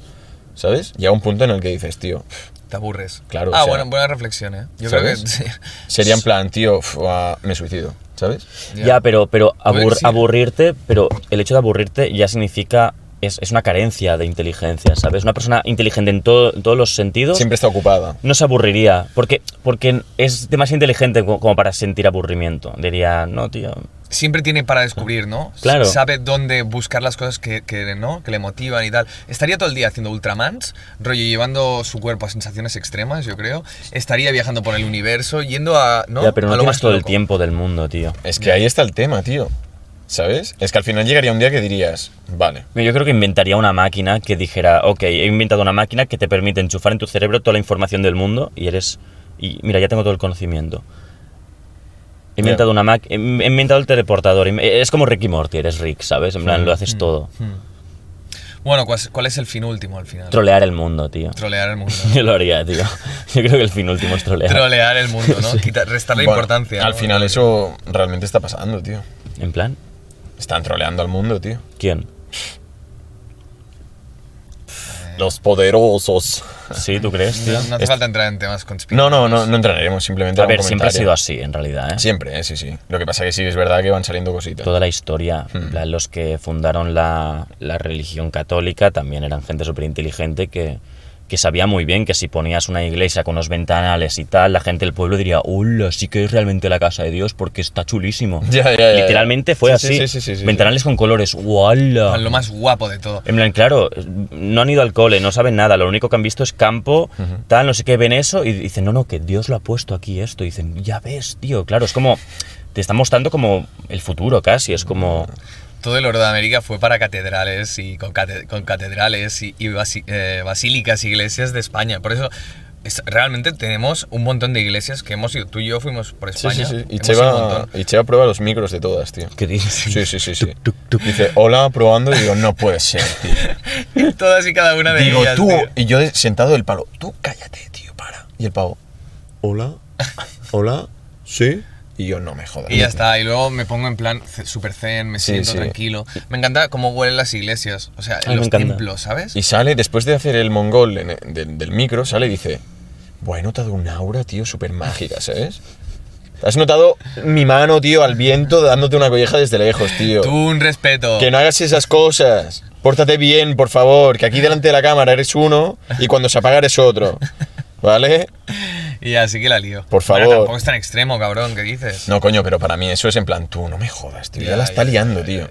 ¿Sabes? Llega un punto en el que dices, tío, Te aburres. Claro, Ah, o sea, bueno, buena reflexión, ¿eh? Yo creo que... ¿sabes? sería en plan, tío, uf, ah, me suicido, ¿sabes? Ya, pero, pero abur- sí. aburrirte, pero el hecho de aburrirte ya significa. Es, es una carencia de inteligencia, ¿sabes? Una persona inteligente en, todo- en todos los sentidos Siempre está ocupada. no se aburriría. Porque, porque es demasiado inteligente co- como para sentir aburrimiento. Diría, no, tío. Siempre tiene para descubrir, ¿no? Claro. Sabe dónde buscar las cosas que, que, ¿no? que le motivan y tal. Estaría todo el día haciendo Ultramans, rollo llevando su cuerpo a sensaciones extremas, yo creo. Estaría viajando por el universo, yendo a... ¿no? Ya, pero a no lo tienes más todo el tiempo del mundo, tío. Es que ahí está el tema, tío. ¿Sabes? Es que al final llegaría un día que dirías, vale, Yo creo que inventaría una máquina que dijera, ok, he inventado una máquina que te permite enchufar en tu cerebro toda la información del mundo y eres... Y mira, ya tengo todo el conocimiento. He inventado una máquina... He inventado el teleportador. Es como Ricky Morty, eres Rick, ¿sabes? En plan, lo Mm. haces todo. Bueno, ¿cuál es, el fin último al final? Trolear el mundo, tío. Trolear el mundo. Yo lo haría, tío. Yo creo que el fin último es trolear. Trolear el mundo, ¿no? Quitar- restarle Bueno, importancia. Al ¿no? final eso realmente está pasando, tío. ¿En plan? Están troleando al mundo, tío. ¿Quién? Los poderosos. Sí, ¿tú crees, tío? No, no hace Es- falta entrar en temas No, conspirativos. no, no, no entraremos, simplemente A ver, siempre ha sido así, en realidad, ¿eh? Siempre, eh, sí, sí. Lo que pasa que sí es verdad que van saliendo cositas. Toda la historia, Hmm. plan, los que fundaron la, la religión católica también eran gente súper inteligente que, que sabía muy bien que si ponías una iglesia con los ventanales y tal, la gente del pueblo diría, hola, sí que es realmente la casa de Dios porque está chulísimo. Ya, ya, ya, ya. Literalmente fue Sí, así. sí, sí, sí, sí, ventanales con colores, ¡wala! Lo más guapo de todo. En plan, claro, no han ido al cole, no saben nada, lo único que han visto es campo, tal, no sé qué, ven eso y dicen, no, no, que Dios lo ha puesto aquí esto. Y dicen, ya ves, tío, claro, es como, te está mostrando como el futuro casi, es como, Todo el oro de América fue para catedrales y con, cate- con catedrales y, y basi- eh, basílicas, iglesias de España. Por eso es- realmente tenemos un montón de iglesias que hemos ido. Tú y yo fuimos por Sí, España. sí, sí. Y ido un Cheva, y Cheva prueba los micros de todas, tío. ¿qué dices? Sí, sí, sí, sí. Dice, hola, probando, y digo, no puede ser, tío. Todas y cada una de Digo, ellas. tú, tío. y yo sentado del palo, tú cállate, tío, para. Y el pavo, hola, hola, sí. Y yo, no me jodas. Y ya está, y luego me pongo en plan super zen, me Sí, siento sí. tranquilo. Me encanta cómo huelen las iglesias, o sea, me los templos, ¿sabes? Y sale, después de hacer el mongol en- del, del micro, sale y dice, Buah, he notado un aura, tío, súper mágica, ¿sabes? Has notado mi mano, tío, al viento dándote una colleja desde lejos, tío. Tú un respeto. Que no hagas esas cosas. Pórtate bien, por favor, que aquí delante de la cámara eres uno y cuando se apaga eres otro. ¿Vale? Y así que la lío. Por Bueno, favor. tampoco es tan extremo, cabrón, ¿qué dices? No, coño, pero para mí eso es en plan, tú no me jodas, tío. Ya, Ya, la está ya, liando, ya, tío.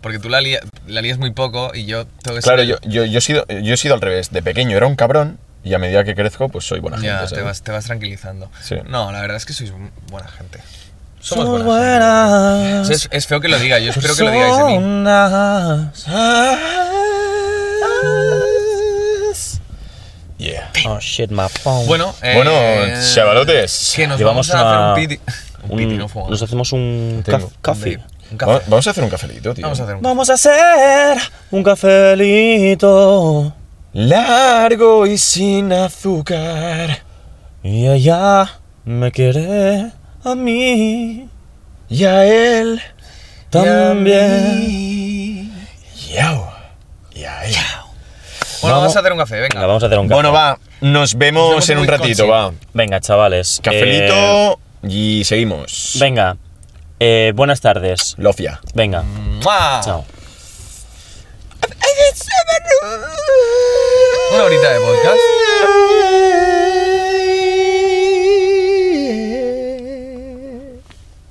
Porque tú la, lía- la lías muy poco y yo tengo que Claro, ser- yo, yo, yo, he sido, yo he sido al revés. De pequeño era un cabrón y a medida que crezco, pues soy buena gente. Ya, te vas, te vas tranquilizando. Sí. No, la verdad es que sois buena gente. Somos buena gente. Es, es feo que lo diga, yo espero que lo digáis de mí. Yeah. Oh shit, my phone. Bueno, eh, Bueno, chavalotes. Que nos Llevamos vamos a una- hacer un piti. Un piti, no fumamos. nos hacemos un Tengo. caf- coffee. Un café. Va- Vamos a hacer un cafelito, tío. Vamos a hacer un Vamos a hacer un cafelito Largo y sin azúcar. y ella me quiere a mí Y a él. también. Yao. Y a él. Bueno, Vamos- vamos a hacer un café, venga. Venga, vamos a hacer un café. Bueno, va. Nos vemos, Nos vemos en un ratito, va. Venga, chavales. eh, Cafelito y seguimos. venga. Eh, buenas tardes. Lofia. Venga. ¡Mua! Chao. Una horita de podcast.